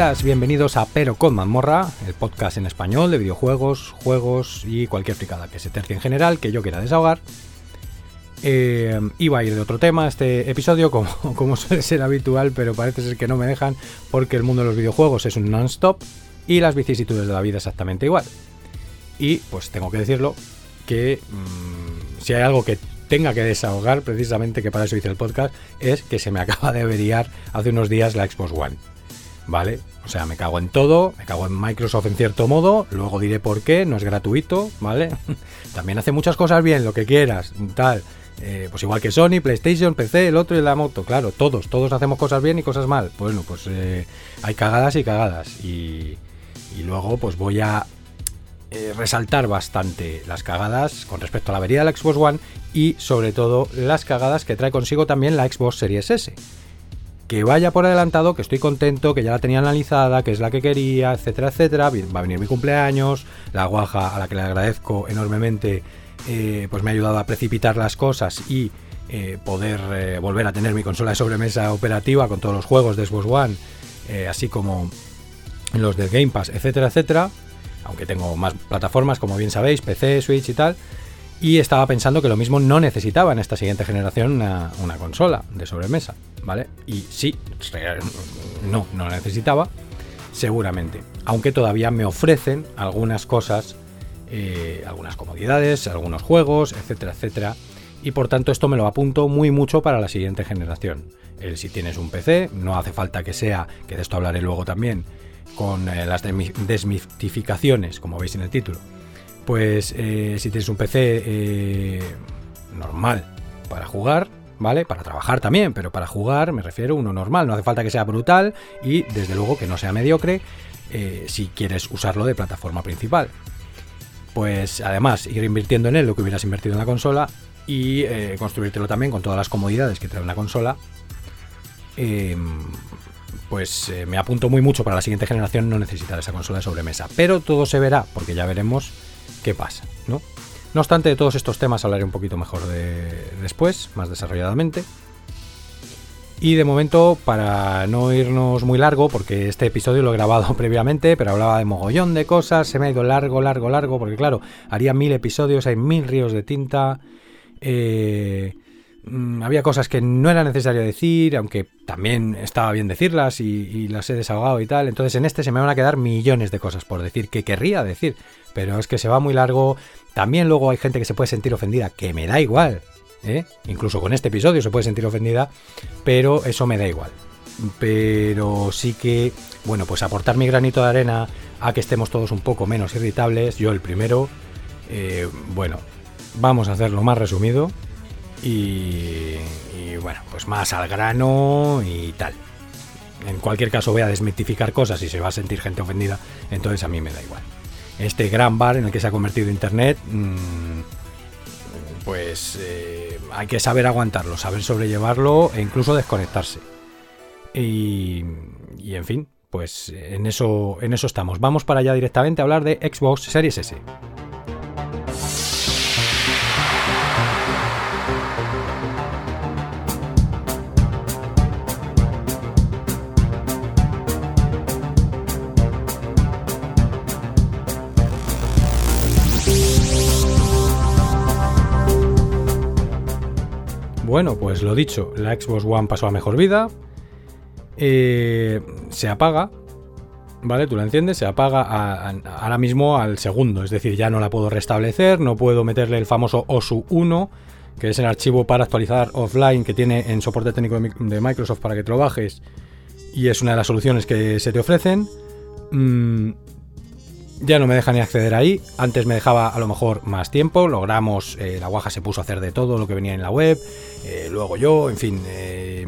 Bienvenidas, bienvenidos a Pero con Mazmorra, el podcast en español de videojuegos, juegos y cualquier fricada que se tercie en general que yo quiera desahogar. Eh, iba a ir de otro tema este episodio, como, suele ser habitual, pero parece ser que no me dejan porque el mundo de los videojuegos es un non-stop y las vicisitudes de la vida exactamente igual. Y pues tengo que decirlo que mm, si hay algo que tenga que desahogar, precisamente que para eso hice el podcast, es que se me acaba de averiar hace unos días la Xbox One. ¿Vale? O sea, me cago en todo, me cago en Microsoft en cierto modo, luego diré por qué, no es gratuito, ¿vale? También hace muchas cosas bien, lo que quieras, tal. Eh, pues igual que Sony, PlayStation, PC, el otro y la moto, claro, todos, todos hacemos cosas bien y cosas mal. Bueno, pues eh, hay cagadas y cagadas. Y, y luego pues voy a eh, resaltar bastante las cagadas con respecto a la avería de la Xbox One y sobre todo las cagadas que trae consigo también la Xbox Series S. Que vaya por adelantado, que estoy contento, que ya la tenía analizada, que es la que quería, etcétera, etcétera. Va a venir mi cumpleaños, la guaja a la que le agradezco enormemente, eh, pues me ha ayudado a precipitar las cosas y eh, poder volver a tener mi consola de sobremesa operativa con todos los juegos de Xbox One, así como los del Game Pass, etcétera, etcétera aunque tengo más plataformas, como bien sabéis, PC, Switch y tal. Y estaba pensando que lo mismo no necesitaba en esta siguiente generación una, consola de sobremesa, ¿vale? Y sí, no, no necesitaba, seguramente. Aunque todavía me ofrecen algunas cosas, eh, algunas comodidades, algunos juegos, etcétera, etcétera. Y por tanto esto me lo apunto muy mucho para la siguiente generación. El, si tienes un PC, no hace falta que sea, que de esto hablaré luego también, con eh, las desmitificaciones, como veis en el título. Pues eh, si tienes un PC normal para jugar, ¿vale? Para trabajar también, pero para jugar me refiero uno normal. No hace falta que sea brutal y desde luego que no sea mediocre si quieres usarlo de plataforma principal. Pues además ir invirtiendo en él lo que hubieras invertido en la consola y construírtelo también con todas las comodidades que trae una consola pues eh, me apunto muy mucho para la siguiente generación no necesitar esa consola de sobremesa. Pero todo se verá, porque ya veremos qué pasa, ¿no? No obstante, de todos estos temas hablaré un poquito mejor de, después, más desarrolladamente. Y de momento, para no irnos muy largo, porque este episodio lo he grabado previamente, pero hablaba de mogollón de cosas, se me ha ido largo, largo, largo, porque claro, haría mil episodios, hay mil ríos de tinta. Eh, había cosas que no era necesario decir, aunque también estaba bien decirlas y, las he desahogado y tal. Entonces en este se me van a quedar millones de cosas por decir, que querría decir, pero es que se va muy largo. También luego hay gente que se puede sentir ofendida, que me da igual. ¿eh? Incluso con este episodio se puede sentir ofendida, pero eso me da igual. Pero sí que, bueno, pues aportar mi granito de arena a que estemos todos un poco menos irritables, yo el primero. Eh, bueno, vamos a hacerlo más resumido y, bueno, pues más al grano y tal. En cualquier caso voy a desmitificar cosas y se va a sentir gente ofendida, entonces a mí me da igual. Este gran bar en el que se ha convertido Internet, mm, pues eh, hay que saber aguantarlo, saber sobrellevarlo e incluso desconectarse. Y, y en fin, pues en eso, en eso estamos. Vamos para allá directamente a hablar de Xbox Series S. Bueno, pues lo dicho, la Xbox One pasó a mejor vida. Eh, se apaga, ¿vale? Tú la enciendes, se apaga ahora mismo al segundo, es decir, ya no la puedo restablecer, no puedo meterle el famoso OSU 1, que es el archivo para actualizar offline que tiene en soporte técnico de Microsoft para que te lo bajes, y es una de las soluciones que se te ofrecen. Mm, ya no me deja ni acceder ahí. Antes me dejaba a lo mejor más tiempo. Logramos, eh, la guaja se puso a hacer de todo lo que venía en la web. Eh, luego yo, en fin, eh,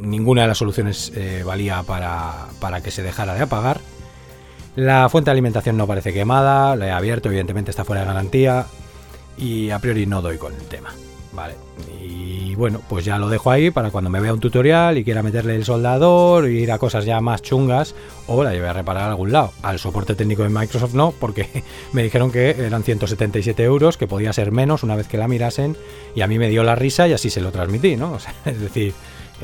ninguna de las soluciones valía para, para, que se dejara de apagar. La fuente de alimentación no parece quemada. La he abierto, evidentemente está fuera de garantía. Y a priori no doy con el tema. Vale. Y bueno, pues ya lo dejo ahí para cuando me vea un tutorial y quiera meterle el soldador y ir a cosas ya más chungas o la lleve a reparar a algún lado. Al soporte técnico de Microsoft no, porque me dijeron que eran 177 euros, que podía ser menos una vez que la mirasen y a mí me dio la risa y así se lo transmití, ¿no? es decir,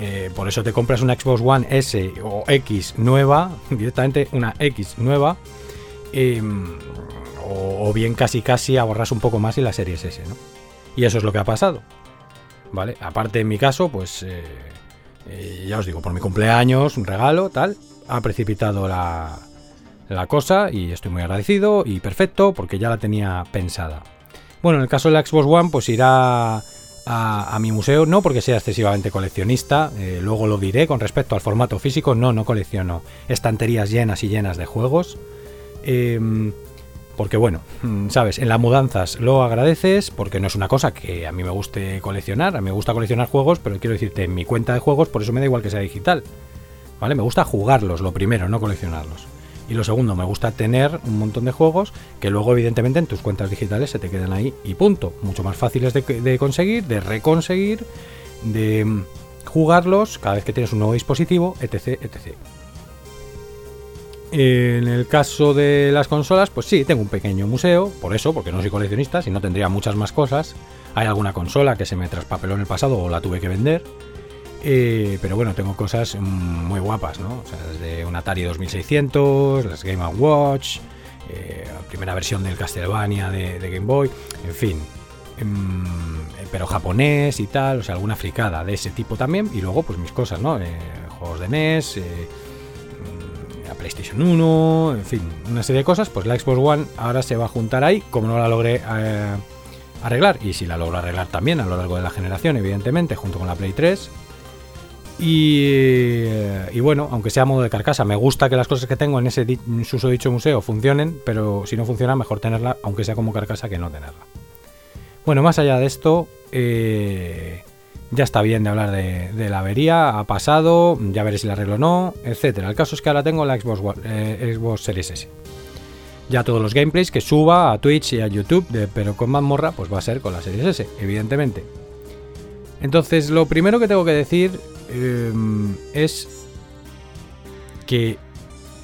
Eh, por eso te compras una Xbox One S o X nueva, directamente una X nueva, em, o, bien casi casi ahorras un poco más en la Series S, ¿no? Y eso es lo que ha pasado, ¿vale? Aparte en mi caso, pues eh, eh, ya os digo, por mi cumpleaños, un regalo, tal, ha precipitado la, la cosa y estoy muy agradecido y perfecto porque ya la tenía pensada. Bueno, en el caso de la Xbox One, pues irá a, mi museo, no porque sea excesivamente coleccionista, eh, luego lo diré con respecto al formato físico, no, no colecciono estanterías llenas y llenas de juegos. Em, porque bueno, mm, sabes, en las mudanzas lo agradeces porque no es una cosa que a mí me guste coleccionar, a mí me gusta coleccionar juegos, pero quiero decirte, en mi cuenta de juegos, por eso me da igual que sea digital. ¿Vale? Me gusta jugarlos, lo primero, no coleccionarlos. Y lo segundo, me gusta tener un montón de juegos que luego evidentemente en tus cuentas digitales se te quedan ahí y punto. Mucho más fáciles de, conseguir, de reconseguir, de mm, jugarlos cada vez que tienes un nuevo dispositivo, etc. etc. En el caso de las consolas, pues sí, tengo un pequeño museo, por eso, porque no soy coleccionista, si no tendría muchas más cosas. Hay alguna consola que se me traspapeló en el pasado o la tuve que vender. Eh, pero bueno, tengo cosas muy guapas, ¿no? O sea, desde un Atari 2600, las Game Watch, eh, la primera versión del Castlevania de, Game Boy, en fin. Em, pero japonés y tal, o sea, alguna fricada de ese tipo también. Y luego, pues mis cosas, ¿no? Eh, juegos de NES, la PlayStation 1, en fin, una serie de cosas. Pues la Xbox One ahora se va a juntar ahí, como no la logré arreglar, y si la logro arreglar también a lo largo de la generación, evidentemente, junto con la Play 3 eh, y, bueno, aunque sea modo de carcasa, me gusta que las cosas que tengo en ese uso dicho museo funcionen, pero si no funciona, mejor tenerla, aunque sea como carcasa, que no tenerla. Bueno, más allá de esto, eh, ya está bien de hablar de, la avería, ha pasado, ya veré si la arreglo o no, etcétera. El caso es que ahora tengo la Xbox, eh, Xbox Series S. Ya todos los gameplays que suba a Twitch y a YouTube, pero con mazmorra, pues va a ser con la Series S, evidentemente. Entonces, lo primero que tengo que decir Em, es que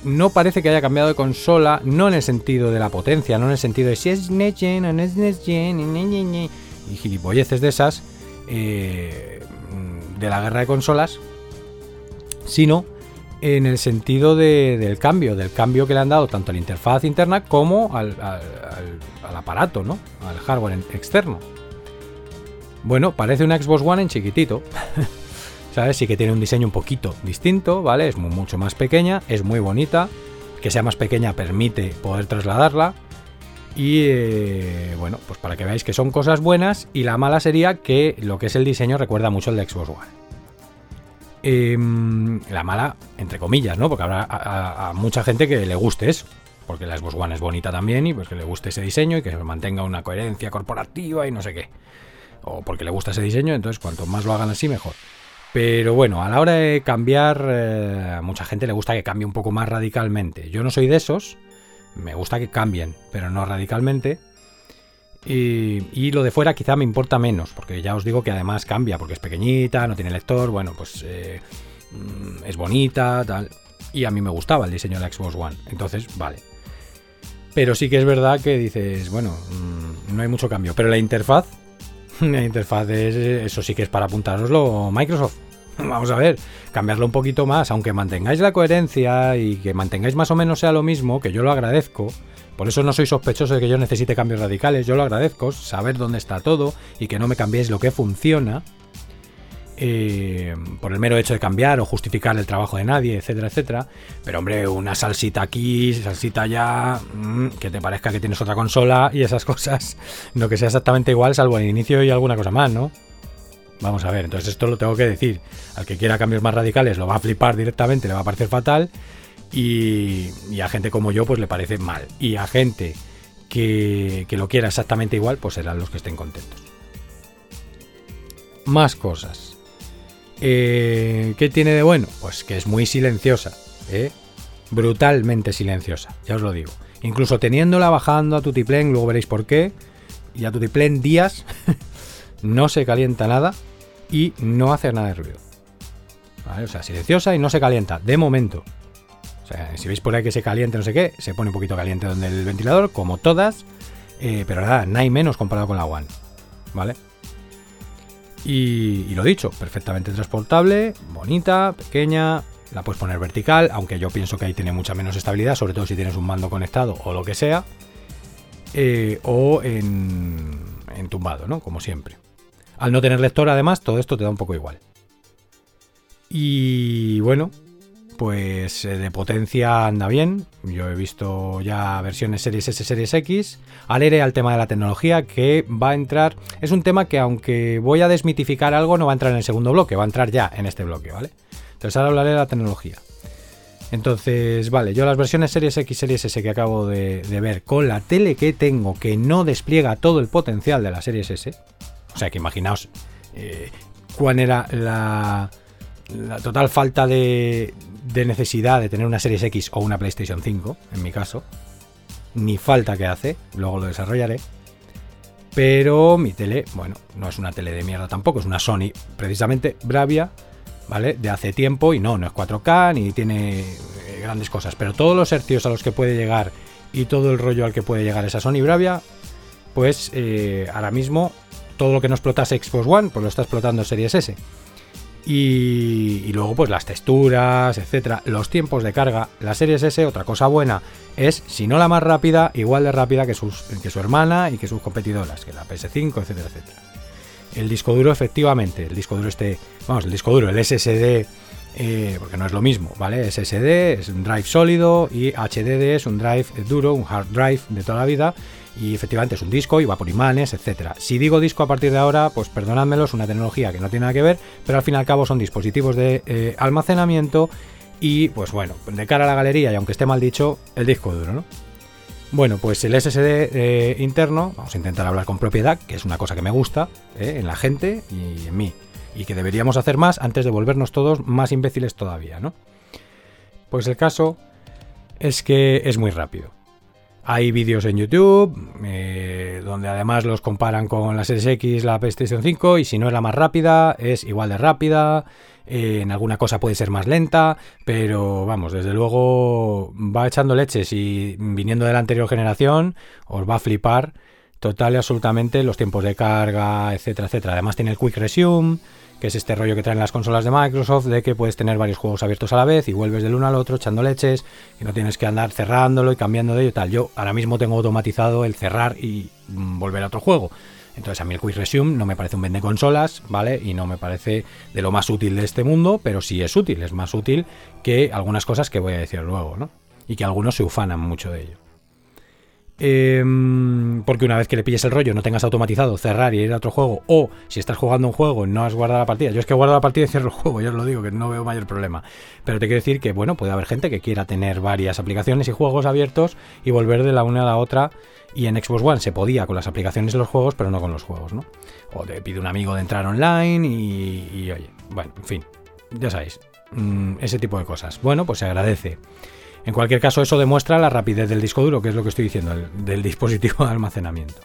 no parece que haya cambiado de consola, no en el sentido de la potencia, no en el sentido de si es Next Gen o no es Next Gen y gilipolleces de esas eh, de la guerra de consolas, sino en el sentido del cambio, del cambio que le han dado tanto a la interfaz interna como al, al aparato, ¿no? Al hardware externo. Bueno, parece una Xbox One en chiquitito. ¿sabes? Sí que tiene un diseño un poquito distinto, ¿vale? Es mucho más pequeña, es muy bonita. Que sea más pequeña permite poder trasladarla. Y eh, bueno, pues para que veáis que son cosas buenas. Y la mala sería que lo que es el diseño recuerda mucho al de Xbox One. Em, la mala, entre comillas, ¿no? Porque habrá a, mucha gente que le guste eso. Porque la Xbox One es bonita también y pues que le guste ese diseño y que mantenga una coherencia corporativa y no sé qué. O porque le gusta ese diseño, entonces cuanto más lo hagan así, mejor. Pero bueno, a la hora de cambiar, eh, a mucha gente le gusta que cambie un poco más radicalmente. Yo no soy de esos, me gusta que cambien, pero no radicalmente. Y, lo de fuera quizá me importa menos, porque ya os digo que además cambia, porque es pequeñita, no tiene lector, bueno, pues eh, mm, es bonita, tal. Y a mí me gustaba el diseño de la Xbox One, entonces vale. Pero sí que es verdad que dices, bueno, mm, no hay mucho cambio. Pero la interfaz, la interfaz es, eso sí que es para apuntároslo Microsoft. Vamos a ver, cambiarlo un poquito más, aunque mantengáis la coherencia y que mantengáis más o menos sea lo mismo, que yo lo agradezco. Por eso no soy sospechoso de que yo necesite cambios radicales, yo lo agradezco, saber dónde está todo y que no me cambiéis lo que funciona. Eh, por el mero hecho de cambiar o justificar el trabajo de nadie, etcétera, etcétera. Pero hombre, una salsita aquí, salsita allá, mm, que te parezca que tienes otra consola y esas cosas, no que sea exactamente igual, salvo el inicio y alguna cosa más, ¿no? Vamos a ver, entonces esto lo tengo que decir. Al que quiera cambios más radicales lo va a flipar directamente, le va a parecer fatal. Y, a gente como yo, pues le parece mal. Y a gente que, lo quiera exactamente igual, pues serán los que estén contentos. Más cosas. Eh, ¿Qué tiene de bueno? Pues que es muy silenciosa. ¿eh? Brutalmente silenciosa, ya os lo digo. Incluso teniéndola bajando a Tutiplen, luego veréis por qué. Y a Tutiplen días no se calienta nada y no hace nada de ruido. O sea, silenciosa y no se calienta, de momento. O sea, si veis por ahí que se caliente, no sé qué, se pone un poquito caliente donde el ventilador, como todas, eh, pero nada, hay menos comparado con la One. ¿Vale? Y, y lo dicho, perfectamente transportable, bonita, pequeña, la puedes poner vertical, aunque yo pienso que ahí tiene mucha menos estabilidad, sobre todo si tienes un mando conectado o lo que sea. Eh, o en, en tumbado, ¿no? Como siempre. Al no tener lector, además, todo esto te da un poco igual. Y bueno, pues eh, de potencia anda bien. Yo he visto ya versiones Series S, Series X. Alegre al tema de la tecnología que va a entrar. Es un tema que aunque voy a desmitificar algo, no va a entrar en el segundo bloque, va a entrar ya en este bloque, ¿vale? Entonces ahora hablaré de la tecnología. Entonces, vale, yo las versiones Series X, Series S que acabo de, ver con la tele que tengo que no despliega todo el potencial de la Series S. O sea que imaginaos eh, cuál era la, la total falta de, de necesidad de tener una Series X o una PlayStation 5, en mi caso. Ni falta que hace, luego lo desarrollaré. Pero mi tele, bueno, no es una tele de mierda tampoco, es una Sony, precisamente Bravia ¿vale? De hace tiempo y no, no es 4K ni tiene eh, grandes cosas, pero todos los hercios a los que puede llegar y todo el rollo al que puede llegar esa Sony Bravia, pues eh, ahora mismo todo lo que no explotase Xbox One, pues lo está explotando Series S. Y, luego pues las texturas, etcétera, los tiempos de carga. La Series S, otra cosa buena, es si no la más rápida, igual de rápida que, sus, que su hermana y que sus competidoras, que la PS5, etcétera, etcétera. El disco duro, efectivamente, el disco duro este, vamos, el disco duro, el SSD, eh, porque no es lo mismo, ¿vale? SSD es un drive sólido y HDD es un drive duro, un hard drive de toda la vida y efectivamente es un disco y va por imanes, etcétera. Si digo disco a partir de ahora, pues perdonádmelo, es una tecnología que no tiene nada que ver, pero al fin y al cabo son dispositivos de eh, almacenamiento y pues bueno, de cara a la galería y aunque esté mal dicho, el disco duro, ¿no? Bueno, pues el SSD eh, interno, vamos a intentar hablar con propiedad, que es una cosa que me gusta eh, en la gente y en mí, y que deberíamos hacer más antes de volvernos todos más imbéciles todavía, ¿no? Pues el caso es que es muy rápido. Hay vídeos en YouTube eh, donde además los comparan con la Series X, la PlayStation 5 y si no es la más rápida, es igual de rápida. Eh, en alguna cosa puede ser más lenta, pero vamos, desde luego va echando leches y viniendo de la anterior generación os va a flipar total y absolutamente los tiempos de carga, etcétera, etcétera. Además tiene el Quick Resume, que es este rollo que traen las consolas de Microsoft de que puedes tener varios juegos abiertos a la vez y vuelves del uno al otro echando leches y no tienes que andar cerrándolo y cambiando de ello tal. Yo ahora mismo tengo automatizado el cerrar y mm, volver a otro juego. Entonces a mí el Quick Resume no me parece un vende consolas, ¿vale? Y no me parece de lo más útil de este mundo, pero sí es útil, es más útil que algunas cosas que voy a decir luego, ¿no? Y que algunos se ufanan mucho de ello. Em, porque una vez que le pilles el rollo, no tengas automatizado cerrar y ir a otro juego, o si estás jugando un juego y no has guardado la partida, yo es que guardo la partida y cierro el juego, yo os lo digo, que no veo mayor problema. Pero te quiero decir que, bueno, puede haber gente que quiera tener varias aplicaciones y juegos abiertos y volver de la una a la otra y en Xbox One se podía con las aplicaciones y los juegos, pero no con los juegos, ¿no? O te pide un amigo de entrar online y, oye, bueno, en fin, ya sabéis, mm, ese tipo de cosas. Bueno, pues se agradece. En cualquier caso, eso demuestra la rapidez del disco duro, que es lo que estoy diciendo, del dispositivo de almacenamiento.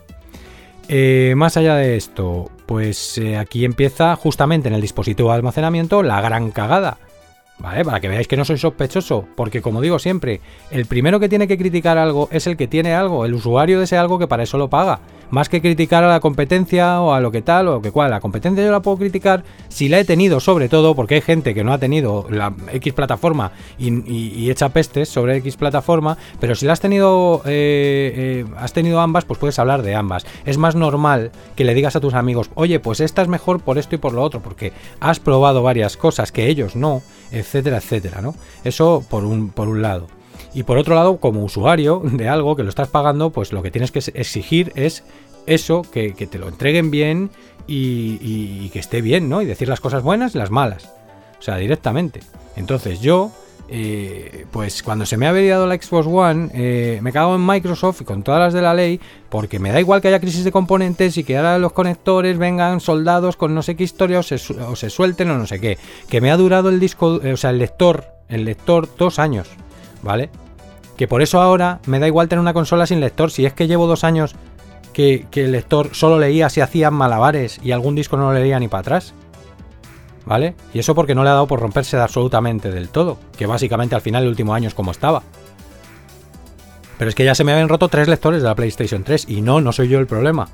Eh, más allá de esto, pues eh, aquí empieza justamente en el dispositivo de almacenamiento la gran cagada. ¿Vale? Para que veáis que no soy sospechoso, porque como digo siempre, el primero que tiene que criticar algo es el que tiene algo, el usuario de ese algo que para eso lo paga. Más que criticar a la competencia o a lo que tal o que cual. La competencia yo la puedo criticar si la he tenido sobre todo, porque hay gente que no ha tenido la X plataforma y, echa pestes sobre X plataforma, pero si la has tenido, eh, eh, has tenido ambas, pues puedes hablar de ambas. Es más normal que le digas a tus amigos, oye, pues esta es mejor por esto y por lo otro, porque has probado varias cosas que ellos no, etcétera, etcétera, ¿no? Eso por un, por un lado. Y por otro lado, como usuario de algo que lo estás pagando, pues lo que tienes que exigir es eso, que, te lo entreguen bien y, que esté bien, ¿no? Y decir las cosas buenas y las malas. O sea, directamente. Entonces yo, eh, pues cuando se me ha averiado la Xbox One, eh, me cago en Microsoft y con todas las de la ley, porque me da igual que haya crisis de componentes y que ahora los conectores vengan soldados con no sé qué historia o se, o suelten o no sé qué. Que me ha durado el disco, o sea, el lector, el lector dos años. ¿Vale? Que por eso ahora me da igual tener una consola sin lector. Si es que llevo dos años que, el lector solo leía si hacían malabares y algún disco no lo leía ni para atrás. ¿Vale? Y eso porque no le ha dado por romperse absolutamente del todo. Que básicamente al final el último año es como estaba. Pero es que ya se me habían roto tres lectores de la PlayStation 3 y no, no soy yo el problema.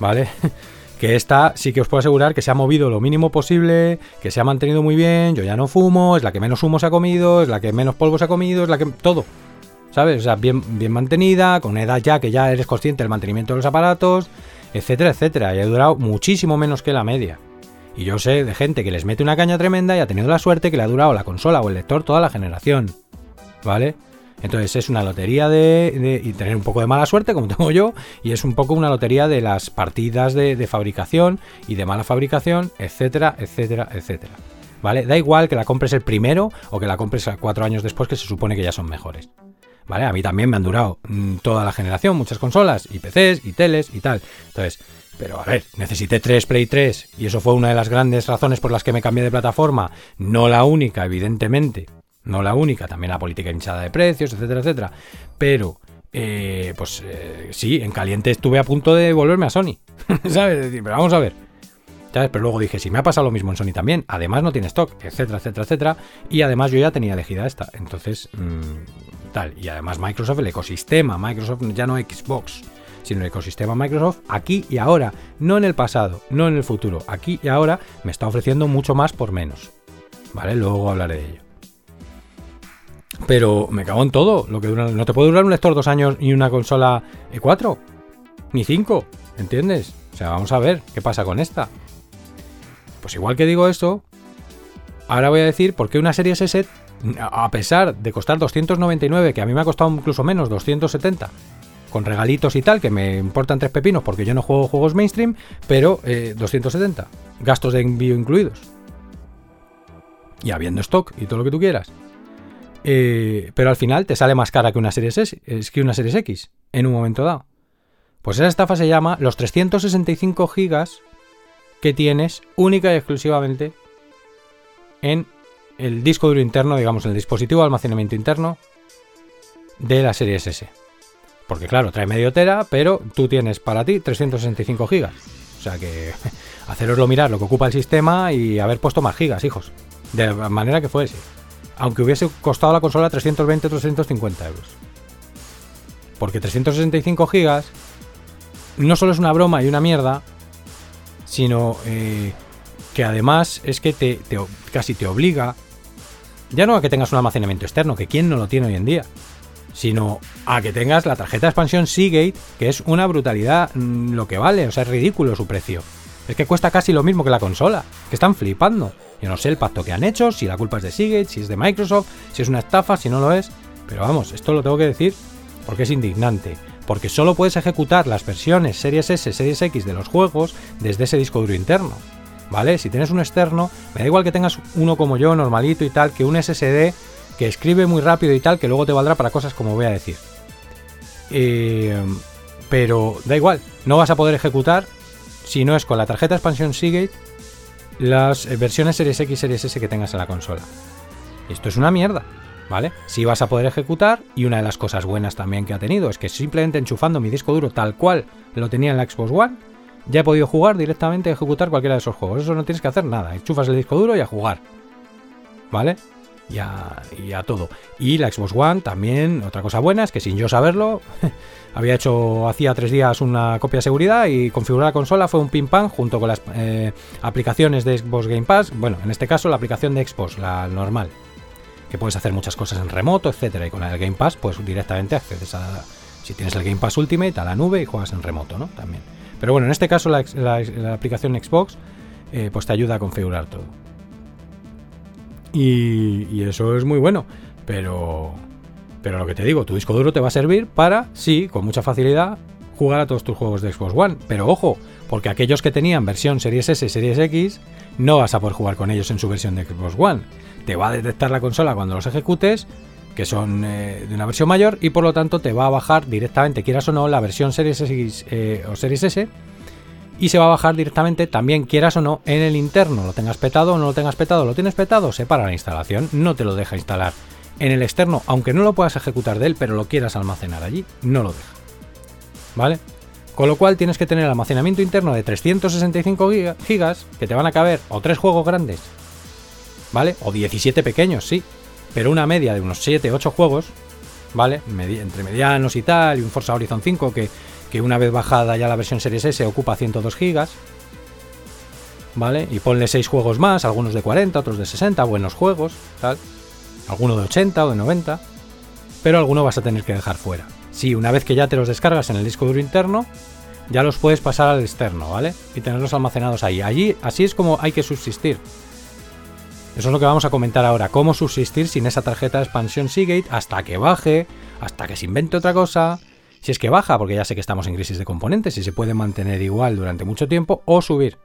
¿Vale? que esta sí que os puedo asegurar que se ha movido lo mínimo posible, que se ha mantenido muy bien, yo ya no fumo, es la que menos humo se ha comido, es la que menos polvo se ha comido, es la que... todo. ¿Sabes? O sea, bien, bien mantenida, con una edad ya que ya eres consciente del mantenimiento de los aparatos, etcétera, etcétera. Y ha durado muchísimo menos que la media. Y yo sé de gente que les mete una caña tremenda y ha tenido la suerte que le ha durado la consola o el lector toda la generación. ¿Vale? Entonces es una lotería de, y tener un poco de mala suerte, como tengo yo, y es un poco una lotería de las partidas de, fabricación y de mala fabricación, etcétera, etcétera, etcétera. ¿Vale? Da igual que la compres el primero o que la compres cuatro años después, que se supone que ya son mejores. ¿Vale? A mí también me han durado mm, toda la generación, muchas consolas, y PCs, y teles, y tal. Entonces, pero a ver, necesité 3 Play 3, y eso fue una de las grandes razones por las que me cambié de plataforma. No la única, evidentemente. No la única, también la política hinchada de precios, etcétera, etcétera. Pero, eh, pues eh, sí, en caliente estuve a punto de volverme a Sony. ¿Sabes? Pero vamos a ver. ¿Sabes? Pero luego dije, si me ha pasado lo mismo en Sony también, además no tiene stock, etcétera, etcétera, etcétera. Y además yo ya tenía elegida esta. Entonces, mmm, tal. Y además Microsoft, el ecosistema, Microsoft ya no Xbox, sino el ecosistema Microsoft, aquí y ahora, no en el pasado, no en el futuro, aquí y ahora me está ofreciendo mucho más por menos. ¿Vale? Luego hablaré de ello. Pero me cago en todo. Lo que dura, no te puede durar un lector dos años y una consola E4. Ni cinco. ¿Entiendes? O sea, vamos a ver qué pasa con esta. Pues igual que digo esto, ahora voy a decir por qué una serie S, a pesar de costar 299, que a mí me ha costado incluso menos, 270, con regalitos y tal, que me importan tres pepinos porque yo no juego juegos mainstream, pero 270, eh, gastos de envío incluidos. Y habiendo stock y todo lo que tú quieras. Eh, pero al final te sale más cara que una serie S, que una serie X, en un momento dado. Pues esa estafa se llama los 365 gigas que tienes única y exclusivamente en el disco duro interno, digamos, en el dispositivo de almacenamiento interno de la serie S. Porque claro, trae medio tera, pero tú tienes para ti 365 gigas. O sea que haceroslo mirar lo que ocupa el sistema y haber puesto más gigas, hijos. De manera que fuese. Aunque hubiese costado la consola 320 350 euros. Porque 365 gigas no solo es una broma y una mierda, sino eh, que además es que te, casi te obliga, ya no a que tengas un almacenamiento externo, que quién no lo tiene hoy en día, sino a que tengas la tarjeta de expansión Seagate, que es una brutalidad mm, lo que vale, o sea, es ridículo su precio. Es que cuesta casi lo mismo que la consola, que están flipando. Yo no sé el pacto que han hecho, si la culpa es de Seagate, si es de Microsoft, si es una estafa, si no lo es, pero vamos, esto lo tengo que decir porque es indignante porque solo puedes ejecutar las versiones Series S, Series X de los juegos desde ese disco duro interno. ¿Vale? Si tienes un externo, me da igual que tengas uno como yo, normalito y tal, que un SSD que escribe muy rápido y tal, que luego te valdrá para cosas como voy a decir. Eh, pero da igual, no vas a poder ejecutar si no es con la tarjeta expansión Seagate las versiones Series X, Series S que tengas en la consola. Esto es una mierda. ¿vale? Sí vas a poder ejecutar y una de las cosas buenas también que ha tenido es que simplemente enchufando mi disco duro tal cual lo tenía en la Xbox One, ya he podido jugar directamente y ejecutar cualquiera de esos juegos. Eso no tienes que hacer nada, enchufas el disco duro y a jugar, ¿vale? Y a, todo. Y la Xbox One también, otra cosa buena es que sin yo saberlo, había hecho hacía tres días una copia de seguridad y configurar la consola fue un ping pam junto con las eh, aplicaciones de Xbox Game Pass. Bueno, en este caso la aplicación de Xbox, la normal que puedes hacer muchas cosas en remoto, etcétera. Y con el Game Pass, pues directamente accedes a. Si tienes el Game Pass Ultimate, a la nube y juegas en remoto, ¿no? También. Pero bueno, en este caso la, aplicación Xbox, eh, pues te ayuda a configurar todo. Y, eso es muy bueno. Pero. Pero lo que te digo, tu disco duro te va a servir para, sí, con mucha facilidad, jugar a todos tus juegos de Xbox One. Pero ojo, porque aquellos que tenían versión Series S, Series X, no vas a poder jugar con ellos en su versión de Xbox One te va a detectar la consola cuando los ejecutes, que son eh, de una versión mayor, y por lo tanto te va a bajar directamente, quieras o no, la versión Series X eh, o Series S, y se va a bajar directamente también, quieras o no, en el interno, lo tengas petado o no lo tengas petado, lo tienes petado, se para la instalación, no te lo deja instalar. En el externo, aunque no lo puedas ejecutar de él, pero lo quieras almacenar allí, no lo deja. ¿Vale? Con lo cual tienes que tener almacenamiento interno de 365 gigas, que te van a caber o tres juegos grandes ¿vale? O 17 pequeños, sí. Pero una media de unos 7, 8 juegos, ¿vale? entre medianos y tal, y un Forza Horizon 5 que, que una vez bajada ya la versión Series S ocupa 102 gigas, ¿vale? Y ponle 6 juegos más, algunos de 40, otros de 60, buenos juegos, tal. Alguno de 80 o de 90, pero alguno vas a tener que dejar fuera. Sí, una vez que ya te los descargas en el disco duro interno, ya los puedes pasar al externo, ¿vale? Y tenerlos almacenados ahí. Allí, así es como hay que subsistir. Eso es lo que vamos a comentar ahora, cómo subsistir sin esa tarjeta de expansión Seagate hasta que baje, hasta que se invente otra cosa, si es que baja, porque ya sé que estamos en crisis de componentes y se puede mantener igual durante mucho tiempo, o subir.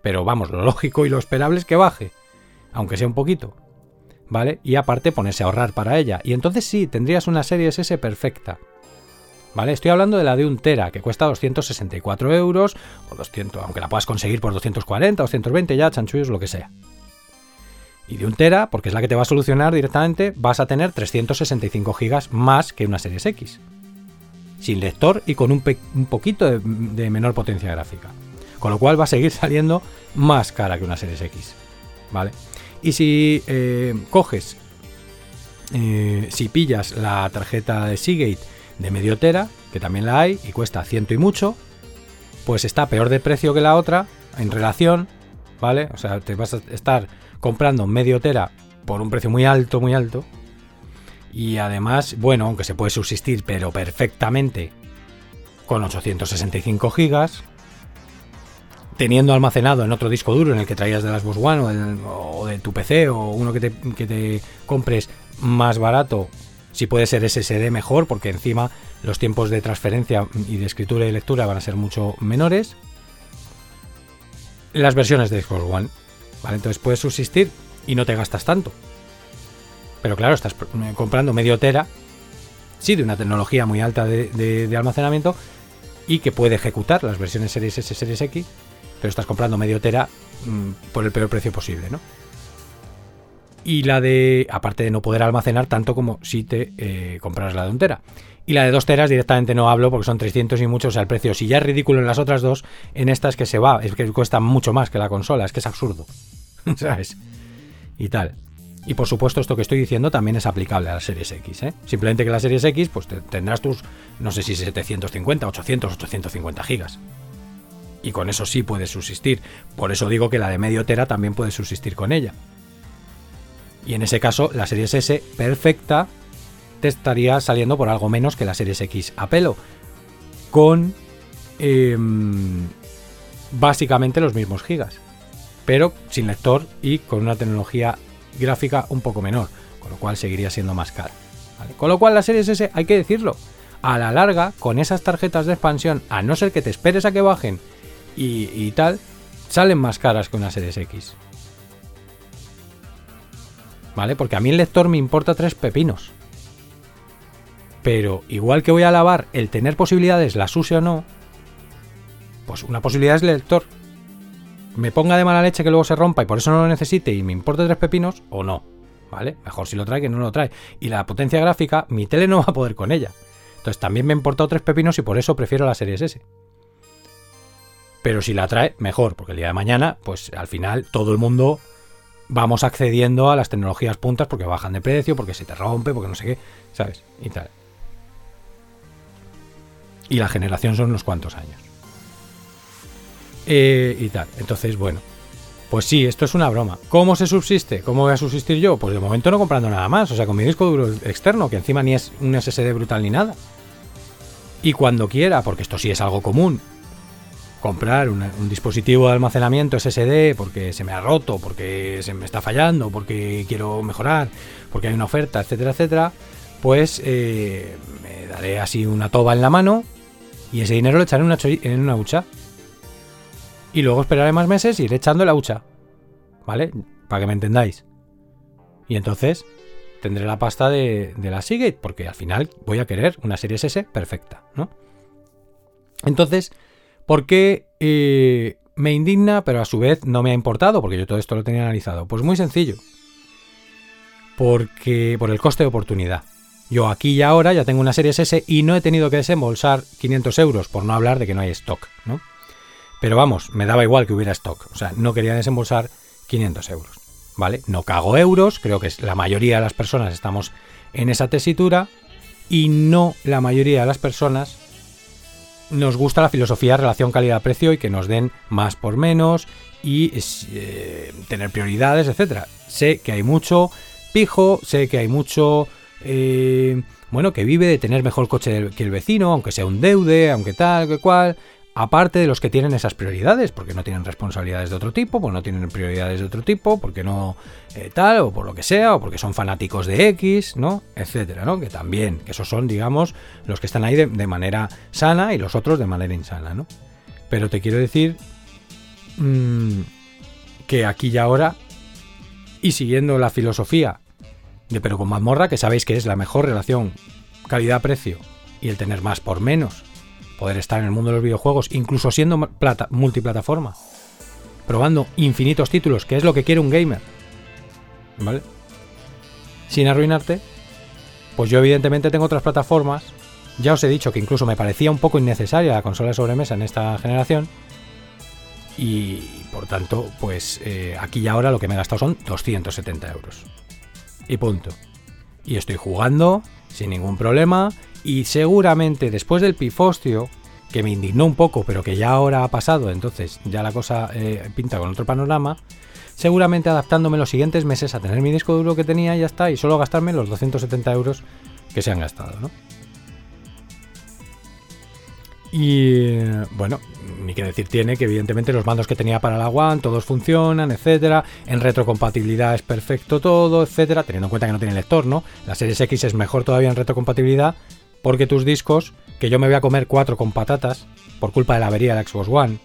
Pero vamos, lo lógico y lo esperable es que baje, aunque sea un poquito. ¿Vale? Y aparte ponerse a ahorrar para ella. Y entonces sí, tendrías una serie SS perfecta. ¿Vale? Estoy hablando de la de un Tera, que cuesta 264 euros, o 200, aunque la puedas conseguir por 240, 220 ya, chanchullos, lo que sea. Y de un Tera, porque es la que te va a solucionar directamente, vas a tener 365 GB más que una Series X. Sin lector y con un, poquito de, menor potencia gráfica. Con lo cual va a seguir saliendo más cara que una Series X. ¿Vale? Y si eh, coges, eh, si pillas la tarjeta de Seagate de medio tera, que también la hay y cuesta ciento y mucho, pues está peor de precio que la otra en relación, ¿vale? O sea, te vas a estar comprando medio tera por un precio muy alto, muy alto. Y además, bueno, aunque se puede subsistir, pero perfectamente con 865 gigas, teniendo almacenado en otro disco duro en el que traías de las Xbox One o, de tu PC o uno que te, que te compres más barato si puede ser SSD mejor, porque encima los tiempos de transferencia y de escritura y lectura van a ser mucho menores. Las versiones de Xbox One. ¿Vale? Entonces puedes subsistir y no te gastas tanto. Pero claro, estás comprando medio tera, sí, de una tecnología muy alta de, almacenamiento y que puede ejecutar las versiones Series S, Series X, pero estás comprando medio tera mm, por el peor precio posible, ¿no? Y la de, aparte de no poder almacenar tanto como si te eh, compras la de un tera. Y la de 2 teras directamente no hablo porque son 300 y mucho, o sea, el precio, si ya es ridículo en las otras dos, en esta es que se va, es que cuesta mucho más que la consola, es que es absurdo. ¿Sabes? Y tal. Y por supuesto, esto que estoy diciendo también es aplicable a la Series X. ¿eh? Simplemente que la Series X, pues tendrás tus, no sé si 750, 800, 850 gigas. Y con eso sí puedes subsistir. Por eso digo que la de medio tera también puedes subsistir con ella. Y en ese caso, la Series S perfecta te estaría saliendo por algo menos que la Series X a pelo. Con em, básicamente los mismos gigas. Pero sin lector y con una tecnología gráfica un poco menor. Con lo cual seguiría siendo más cara. Con lo cual la Series S, hay que decirlo, a la larga, con esas tarjetas de expansión, a no ser que te esperes a que bajen y, y tal, salen más caras que una Series X. ¿vale? Porque a mí el lector me importa tres pepinos. Pero igual que voy a alabar el tener posibilidades, las use o no, pues una posibilidad es el lector. Me ponga de mala leche que luego se rompa y por eso no lo necesite y me importa tres pepinos o no, ¿vale? Mejor si lo trae que no lo trae. Y la potencia gráfica, mi tele no va a poder con ella. Entonces también me importa tres pepinos y por eso prefiero la serie S. Pero si la trae, mejor, porque el día de mañana, pues al final todo el mundo vamos accediendo a las tecnologías puntas porque bajan de precio, porque se te rompe, porque no sé qué, ¿sabes? Y tal. Y la generación son unos cuantos años. Eh, y tal. Entonces, bueno. Pues sí, esto es una broma. ¿Cómo se subsiste? ¿Cómo voy a subsistir yo? Pues de momento no comprando nada más. O sea, con mi disco duro externo, que encima ni es un SSD brutal ni nada. Y cuando quiera, porque esto sí es algo común, comprar un, dispositivo de almacenamiento SSD porque se me ha roto, porque se me está fallando, porque quiero mejorar, porque hay una oferta, etcétera, etcétera, pues eh, me daré así una toba en la mano y ese dinero lo echaré en una, en una hucha. Y luego esperaré más meses y iré echando la hucha. ¿Vale? Para que me entendáis. Y entonces tendré la pasta de, la Seagate, porque al final voy a querer una serie S perfecta, ¿no? Entonces, ¿Por qué eh, me indigna, pero a su vez no me ha importado? Porque yo todo esto lo tenía analizado. Pues muy sencillo. Porque por el coste de oportunidad. Yo aquí y ahora ya tengo una serie S y no he tenido que desembolsar 500 euros, por no hablar de que no hay stock, ¿no? Pero vamos, me daba igual que hubiera stock. O sea, no quería desembolsar 500 euros. ¿Vale? No cago euros, creo que la mayoría de las personas estamos en esa tesitura y no la mayoría de las personas nos gusta la filosofía relación calidad-precio y que nos den más por menos y eh, tener prioridades, etcétera. Sé que hay mucho pijo, sé que hay mucho eh, bueno, que vive de tener mejor coche que el vecino, aunque sea un deude, aunque tal, que cual. Aparte de los que tienen esas prioridades, porque no tienen responsabilidades de otro tipo, pues no tienen prioridades de otro tipo, porque no eh, tal, o por lo que sea, o porque son fanáticos de X, ¿no? Etcétera, ¿no? Que también, que esos son, digamos, los que están ahí de, manera sana y los otros de manera insana, ¿no? Pero te quiero decir mmm, que aquí y ahora, y siguiendo la filosofía de pero con mazmorra, que sabéis que es la mejor relación calidad-precio y el tener más por menos, poder estar en el mundo de los videojuegos, incluso siendo plata, multiplataforma, probando infinitos títulos, que es lo que quiere un gamer, ¿vale? Sin arruinarte, pues yo evidentemente tengo otras plataformas. Ya os he dicho que incluso me parecía un poco innecesaria la consola de sobremesa en esta generación. Y por tanto, pues eh, aquí y ahora lo que me he gastado son 270 euros. Y punto. Y estoy jugando sin ningún problema y seguramente después del pifostio, que me indignó un poco, pero que ya ahora ha pasado, entonces ya la cosa eh, pinta con otro panorama, seguramente adaptándome los siguientes meses a tener mi disco duro que tenía y ya está, y solo gastarme los 270 euros que se han gastado, ¿no? Y bueno, ni que decir tiene que evidentemente los mandos que tenía para la One todos funcionan, etcétera. En retrocompatibilidad es perfecto todo, etcétera. Teniendo en cuenta que no tiene lector, ¿no? La Series X es mejor todavía en retrocompatibilidad porque tus discos, que yo me voy a comer cuatro con patatas por culpa de la avería de Xbox One,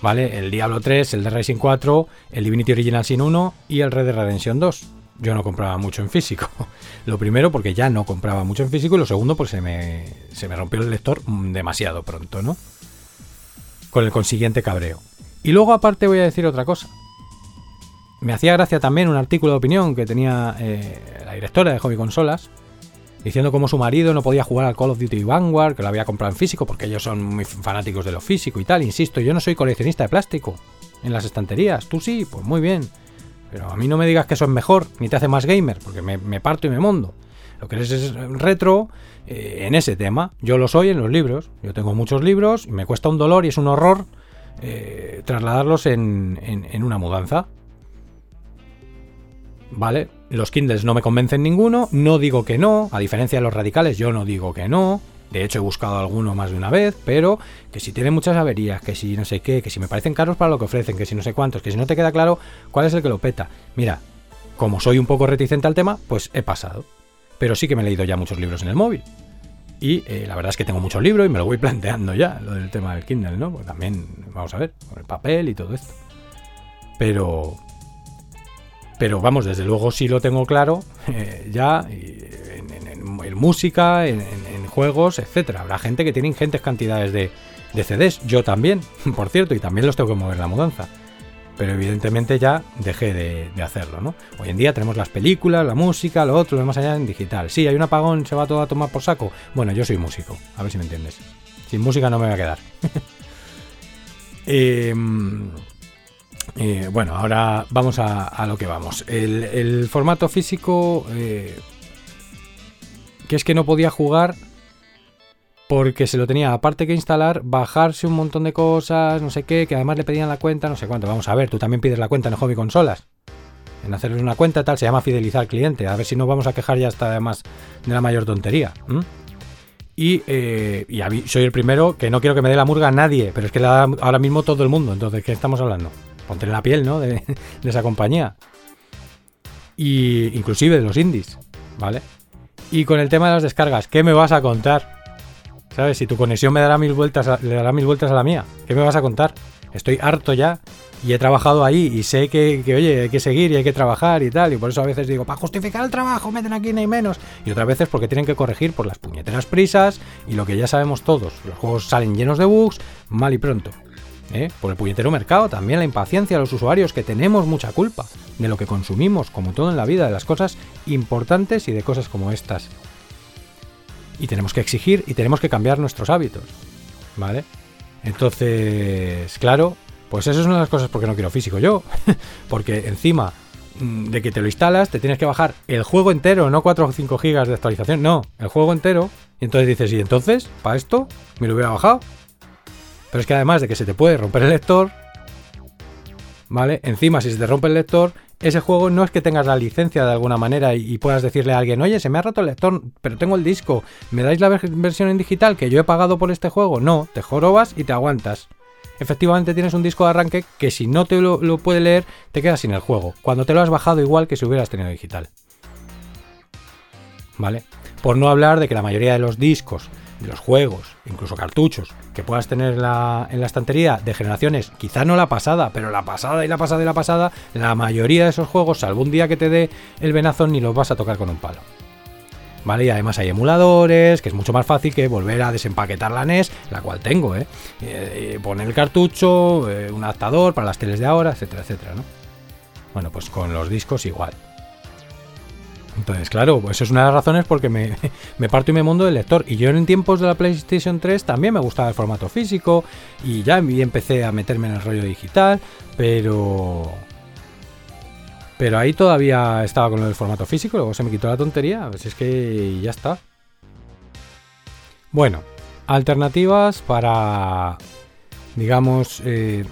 ¿vale? El Diablo 3, el de Racing 4, el Divinity Original Sin 1 y el Red Dead Redemption 2 yo no compraba mucho en físico. Lo primero porque ya no compraba mucho en físico y lo segundo porque se me, se me rompió el lector demasiado pronto, ¿no? Con el consiguiente cabreo. Y luego aparte voy a decir otra cosa. Me hacía gracia también un artículo de opinión que tenía eh, la directora de Hobby Consolas, diciendo cómo su marido no podía jugar al Call of Duty Vanguard, que lo había comprado en físico, porque ellos son muy fanáticos de lo físico y tal. Insisto, yo no soy coleccionista de plástico en las estanterías. Tú sí, pues muy bien. Pero a mí no me digas que eso es mejor, ni te hace más gamer, porque me, parto y me mondo. Lo que eres es retro eh, en ese tema. Yo lo soy en los libros. Yo tengo muchos libros y me cuesta un dolor y es un horror eh, trasladarlos en, en una mudanza. ¿Vale? Los Kindles no me convencen ninguno. No digo que no. A diferencia de los radicales, yo no digo que no. De hecho, he buscado alguno más de una vez, pero que si tiene muchas averías, que si no sé qué, que si me parecen caros para lo que ofrecen, que si no sé cuántos, que si no te queda claro cuál es el que lo peta. Mira, como soy un poco reticente al tema, pues he pasado. Pero sí que me he leído ya muchos libros en el móvil. Y eh, la verdad es que tengo muchos libros y me lo voy planteando ya, lo del tema del Kindle, ¿no? Pues también, vamos a ver, con el papel y todo esto. Pero. Pero vamos, desde luego sí lo tengo claro, eh, ya, en, en, música, en, juegos, etcétera. Habrá gente que tiene ingentes cantidades de, CDs, yo también, por cierto, y también los tengo que mover la mudanza. Pero evidentemente ya dejé de, hacerlo, ¿no? Hoy en día tenemos las películas, la música, lo otro, lo más allá en digital. Sí, hay un apagón, se va todo a tomar por saco. Bueno, yo soy músico, a ver si me entiendes. Sin música no me voy a quedar. Em, eh, bueno, ahora vamos a, lo que vamos. El, formato físico, eh, que es que no podía jugar porque se lo tenía aparte que instalar, bajarse un montón de cosas, no sé qué, que además le pedían la cuenta, no sé cuánto. Vamos a ver, tú también pides la cuenta en Hobby Consolas. En hacerles una cuenta tal, se llama fidelizar al cliente. A ver si no vamos a quejar ya hasta además de la mayor tontería. Y, eh, soy el primero que no quiero que me dé la murga a nadie, pero es que la ahora mismo todo el mundo. Entonces, ¿qué estamos hablando? Ponte la piel, ¿no? De, esa compañía. Y inclusive de los indies, ¿vale? Y con el tema de las descargas, ¿qué me vas a contar? ¿Sabes? Si tu conexión me dará mil vueltas, le dará mil vueltas a la mía. ¿Qué me vas a contar? Estoy harto ya y he trabajado ahí y sé que, oye, hay que seguir y hay que trabajar y tal. Y por eso a veces digo, para justificar el trabajo, meten aquí ni menos. Y otras veces porque tienen que corregir por las puñeteras prisas y lo que ya sabemos todos. Los juegos salen llenos de bugs, mal y pronto. ¿Eh? Por el puñetero mercado, también la impaciencia de los usuarios que tenemos mucha culpa de lo que consumimos, como todo en la vida, de las cosas importantes y de cosas como estas y tenemos que exigir y tenemos que cambiar nuestros hábitos. ¿Vale? Entonces, claro, pues eso es una de las cosas porque no quiero físico yo. porque encima mm, de que te lo instalas, te tienes que bajar el juego entero, no 4 o 5 gigas de actualización, no, el juego entero. Y entonces dices, ¿y entonces? ¿Para esto? ¿Me lo hubiera bajado? Pero es que además de que se te puede romper el lector, ¿vale? Encima, si se te rompe el lector, ese juego no es que tengas la licencia de alguna manera y, puedas decirle a alguien, oye, se me ha roto el lector, pero tengo el disco, ¿me dais la versión en digital que yo he pagado por este juego? No, te jorobas y te aguantas. Efectivamente tienes un disco de arranque que si no te lo, lo puede leer, te quedas sin el juego. Cuando te lo has bajado igual que si hubieras tenido digital. ¿Vale? Por no hablar de que la mayoría de los discos los juegos, incluso cartuchos, que puedas tener en la estantería de generaciones, quizá no la pasada, pero la pasada y la pasada y la pasada, la mayoría de esos juegos, salvo un día que te dé el venazo, ni los vas a tocar con un palo. ¿Vale? Y además hay emuladores, que es mucho más fácil que volver a desempaquetar la NES, la cual tengo, ¿eh? eh poner el cartucho, eh, un adaptador para las teles de ahora, etcétera, etcétera, ¿no? Bueno, pues con los discos igual. Entonces, claro, eso es una de las razones porque me, me, parto y me mundo del lector. Y yo en tiempos de la PlayStation 3 también me gustaba el formato físico y ya empecé a meterme en el rollo digital, pero... Pero ahí todavía estaba con el formato físico, luego se me quitó la tontería, pues es que ya está. Bueno, alternativas para, digamos, eh,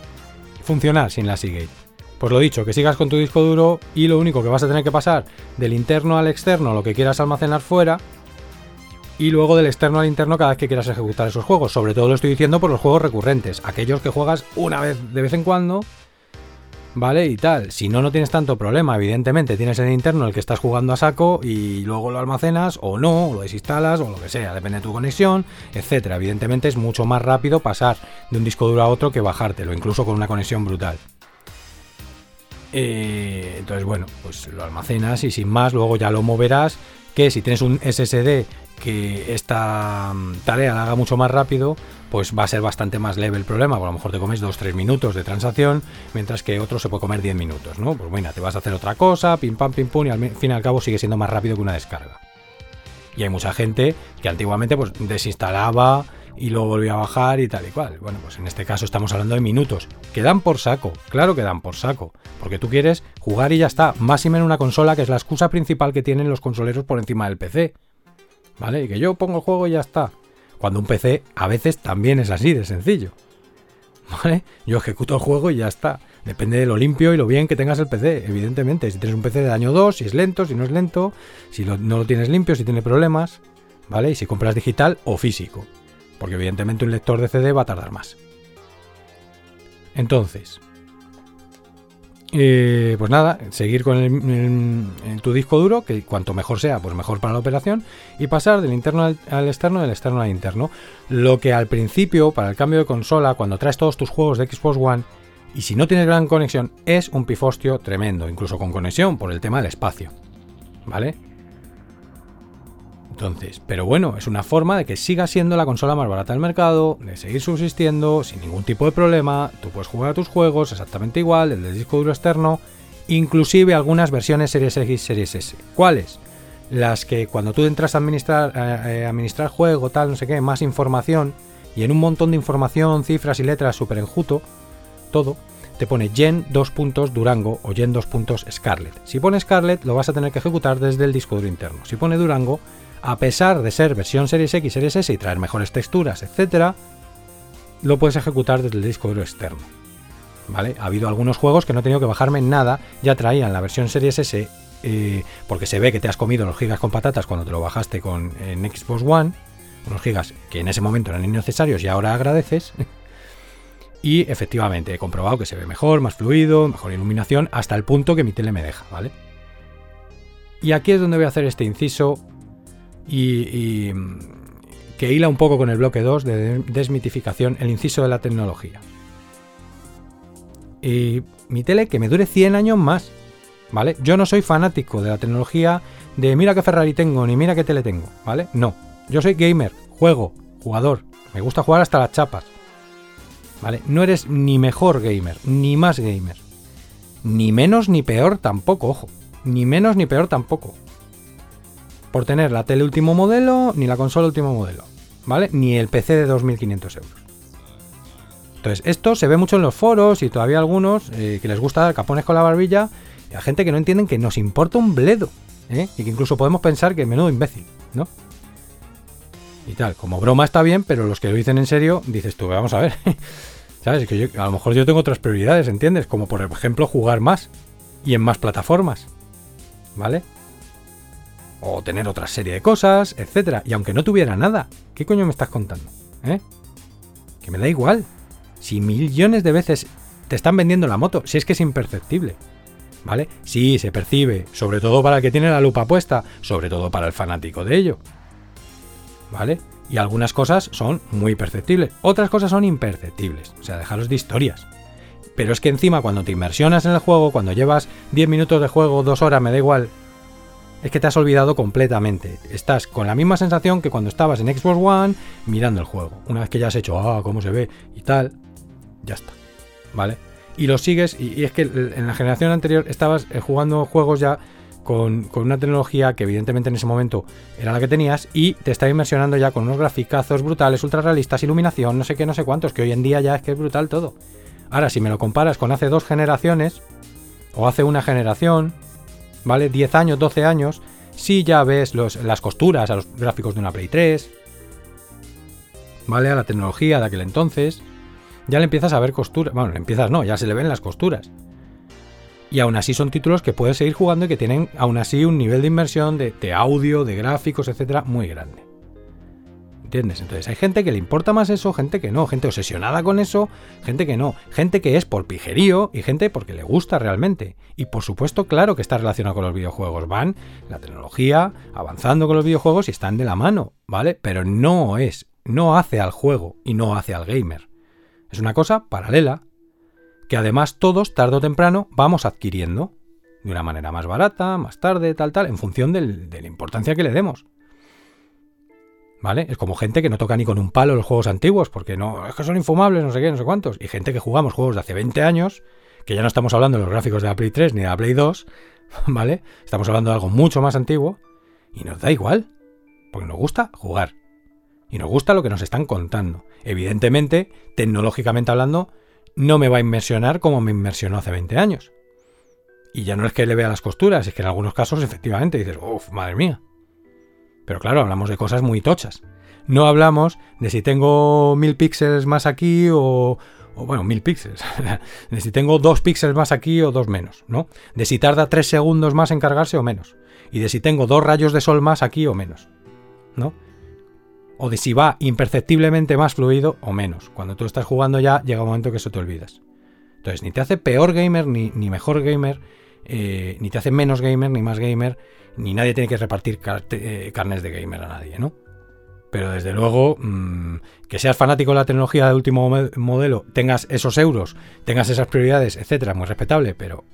funcionar sin la Seagate. Pues lo dicho, que sigas con tu disco duro y lo único que vas a tener que pasar del interno al externo, lo que quieras almacenar fuera, y luego del externo al interno cada vez que quieras ejecutar esos juegos. Sobre todo lo estoy diciendo por los juegos recurrentes, aquellos que juegas una vez de vez en cuando, ¿vale? Y tal. Si no, no tienes tanto problema, evidentemente tienes el interno el que estás jugando a saco y luego lo almacenas o no, o lo desinstalas o lo que sea, depende de tu conexión, etcétera. Evidentemente es mucho más rápido pasar de un disco duro a otro que bajártelo, incluso con una conexión brutal. Eh, entonces, bueno, pues lo almacenas y sin más, luego ya lo moverás. Que si tienes un SSD que esta mm, tarea la haga mucho más rápido, pues va a ser bastante más leve el problema. a lo mejor te comes 2-3 minutos de transacción, mientras que otro se puede comer 10 minutos, ¿no? Pues bueno, te vas a hacer otra cosa, pim pam, pim pum, y al fin y al cabo sigue siendo más rápido que una descarga. Y hay mucha gente que antiguamente pues desinstalaba y luego volvía a bajar y tal y cual. Bueno, pues en este caso estamos hablando de minutos. Que dan por saco, claro que dan por saco. Porque tú quieres jugar y ya está. Más y menos una consola que es la excusa principal que tienen los consoleros por encima del PC. ¿Vale? Y que yo pongo el juego y ya está. Cuando un PC a veces también es así de sencillo. ¿Vale? Yo ejecuto el juego y ya está. Depende de lo limpio y lo bien que tengas el PC, evidentemente. Si tienes un PC de año 2, si es lento, si no es lento, si no lo tienes limpio, si tiene problemas, ¿vale? Y si compras digital o físico porque evidentemente un lector de CD va a tardar más. Entonces, eh, pues nada, seguir con tu disco duro, que cuanto mejor sea, pues mejor para la operación, y pasar del interno al, al, externo, del externo al interno. Lo que al principio, para el cambio de consola, cuando traes todos tus juegos de Xbox One, y si no tienes gran conexión, es un pifostio tremendo, incluso con conexión, por el tema del espacio. ¿Vale? Pero bueno, es una forma de que siga siendo la consola más barata del mercado, de seguir subsistiendo sin ningún tipo de problema. Tú puedes jugar a tus juegos exactamente igual, el del disco duro externo, inclusive algunas versiones Series X, Series S. ¿Cuáles? Las que cuando tú entras a administrar, eh, administrar juego, tal, no sé qué, más información, y en un montón de información, cifras y letras súper enjuto, todo, te pone Gen 2 puntos Durango o Gen 2 puntos Scarlet. Si pone Scarlet, lo vas a tener que ejecutar desde el disco duro interno. Si pone Durango, a pesar de ser versión Series X, Series S y traer mejores texturas, etc., lo puedes ejecutar desde el disco duro externo. ¿Vale? Ha habido algunos juegos que no he tenido que bajarme nada, ya traían la versión Series S, eh, porque se ve que te has comido los gigas con patatas cuando te lo bajaste con, Xbox One, unos gigas que en ese momento eran innecesarios y ahora agradeces. y efectivamente he comprobado que se ve mejor, más fluido, mejor iluminación, hasta el punto que mi tele me deja, ¿vale? Y aquí es donde voy a hacer este inciso y, que hila un poco con el bloque 2 de desmitificación, el inciso de la tecnología. Y mi tele que me dure 100 años más, ¿vale? Yo no soy fanático de la tecnología de mira qué Ferrari tengo, ni mira qué tele tengo, ¿vale? No. Yo soy gamer, juego, jugador. Me gusta jugar hasta las chapas. ¿Vale? No eres ni mejor gamer, ni más gamer. Ni menos ni peor tampoco, ojo. Ni menos ni peor tampoco por tener la tele último modelo, ni la consola último modelo, ¿vale? Ni el PC de 2.500 euros. Entonces, esto se ve mucho en los foros y todavía algunos eh, que les gusta dar capones con la barbilla Y hay gente que no entienden que nos importa un bledo. ¿eh? Y que incluso podemos pensar que menudo imbécil, ¿no? Y tal, como broma está bien, pero los que lo dicen en serio, dices tú, vamos a ver. ¿Sabes? Que a lo mejor yo tengo otras prioridades, ¿entiendes? Como por ejemplo jugar más y en más plataformas. ¿Vale? O tener otra serie de cosas, etcétera. Y aunque no tuviera nada, ¿qué coño me estás contando? ¿Eh? Que me da igual. Si millones de veces te están vendiendo la moto, si es que es imperceptible. ¿Vale? Sí, se percibe, sobre todo para el que tiene la lupa puesta, sobre todo para el fanático de ello. ¿Vale? Y algunas cosas son muy perceptibles, otras cosas son imperceptibles, o sea, dejaros de historias. Pero es que encima cuando te inmersionas en el juego, cuando llevas 10 minutos de juego, 2 horas, me da igual, es que te has olvidado completamente. Estás con la misma sensación que cuando estabas en Xbox One mirando el juego. Una vez que ya has hecho, ah, cómo se ve y tal, ya está. ¿Vale? Y lo sigues, y, es que en la generación anterior estabas eh, jugando juegos ya con, una tecnología que evidentemente en ese momento era la que tenías y te está inmersionando ya con unos graficazos brutales, ultra realistas, iluminación, no sé qué, no sé cuántos, que hoy en día ya es que es brutal todo. Ahora, si me lo comparas con hace dos generaciones, o hace una generación, ¿vale? 10 años, 12 años, si ya ves las costuras a los gráficos de una Play 3, ¿vale? A la tecnología de aquel entonces, ya le empiezas a ver costuras. Bueno, empiezas no, ya se le ven las costuras. Y aún así son títulos que puedes seguir jugando y que tienen aún así un nivel de inversión de, audio, de gráficos, etcétera, muy grande. Entonces hay gente que le importa más eso, gente que no, gente obsesionada con eso, gente que no, gente que es por pijerío y gente porque le gusta realmente. Y por supuesto, claro que está relacionado con los videojuegos. Van la tecnología avanzando con los videojuegos y están de la mano, ¿vale? Pero no es, no hace al juego y no hace al gamer. Es una cosa paralela, que además todos, tarde o temprano, vamos adquiriendo. De una manera más barata, más tarde, tal, tal, en función de la importancia que le demos. ¿Vale? Es como gente que no toca ni con un palo los juegos antiguos, porque no, es que son infumables, no sé qué, no sé cuántos. Y gente que jugamos juegos de hace 20 años, que ya no estamos hablando de los gráficos de la Play 3 ni de la Play 2, ¿vale? Estamos hablando de algo mucho más antiguo, y nos da igual, porque nos gusta jugar. Y nos gusta lo que nos están contando. Evidentemente, tecnológicamente hablando, no me va a inmersionar como me inmersionó hace 20 años. Y ya no es que le vea las costuras, es que en algunos casos efectivamente dices, uff, madre mía. Pero claro, hablamos de cosas muy tochas. No hablamos de si tengo mil píxeles más aquí o, o bueno, mil píxeles. de si tengo dos píxeles más aquí o dos menos, ¿no? De si tarda tres segundos más en cargarse o menos. Y de si tengo dos rayos de sol más aquí o menos, ¿no? o de si va imperceptiblemente más fluido o menos. Cuando tú estás jugando ya llega un momento que eso te olvidas. Entonces, ni te hace peor gamer ni, ni mejor gamer, eh, ni te hace menos gamer ni más gamer, ni nadie tiene que repartir eh, carnes de gamer a nadie, ¿no? Pero desde luego, mm, que seas fanático de la tecnología de último modelo, tengas esos euros, tengas esas prioridades, etcétera, muy respetable, pero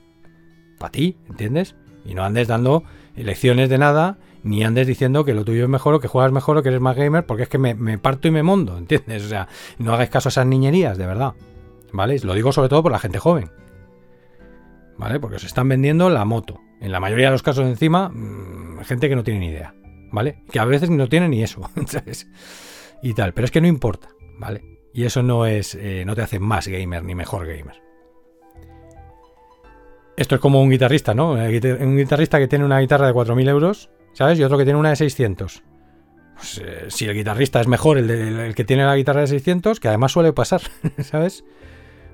para ti, ¿entiendes? Y no andes dando lecciones de nada ni andes diciendo que lo tuyo es mejor o que juegas mejor o que eres más gamer, porque es que me, parto y me mondo, ¿entiendes? O sea, no hagáis caso a esas niñerías, de verdad. ¿Vale? Lo digo sobre todo por la gente joven. ¿Vale? Porque os están vendiendo la moto. En la mayoría de los casos encima, mm, gente que no tiene ni idea. ¿Vale? Que a veces no tiene ni eso. ¿sabes? Y tal. Pero es que no importa. ¿Vale? Y eso no es. Eh, no te hace más gamer ni mejor gamer. Esto es como un guitarrista, ¿no? Un guitarrista que tiene una guitarra de 4.000 euros ¿sabes? Y otro que tiene una de 600. Pues, eh, si el guitarrista es mejor el, que tiene la guitarra de 600, que además suele pasar, ¿sabes?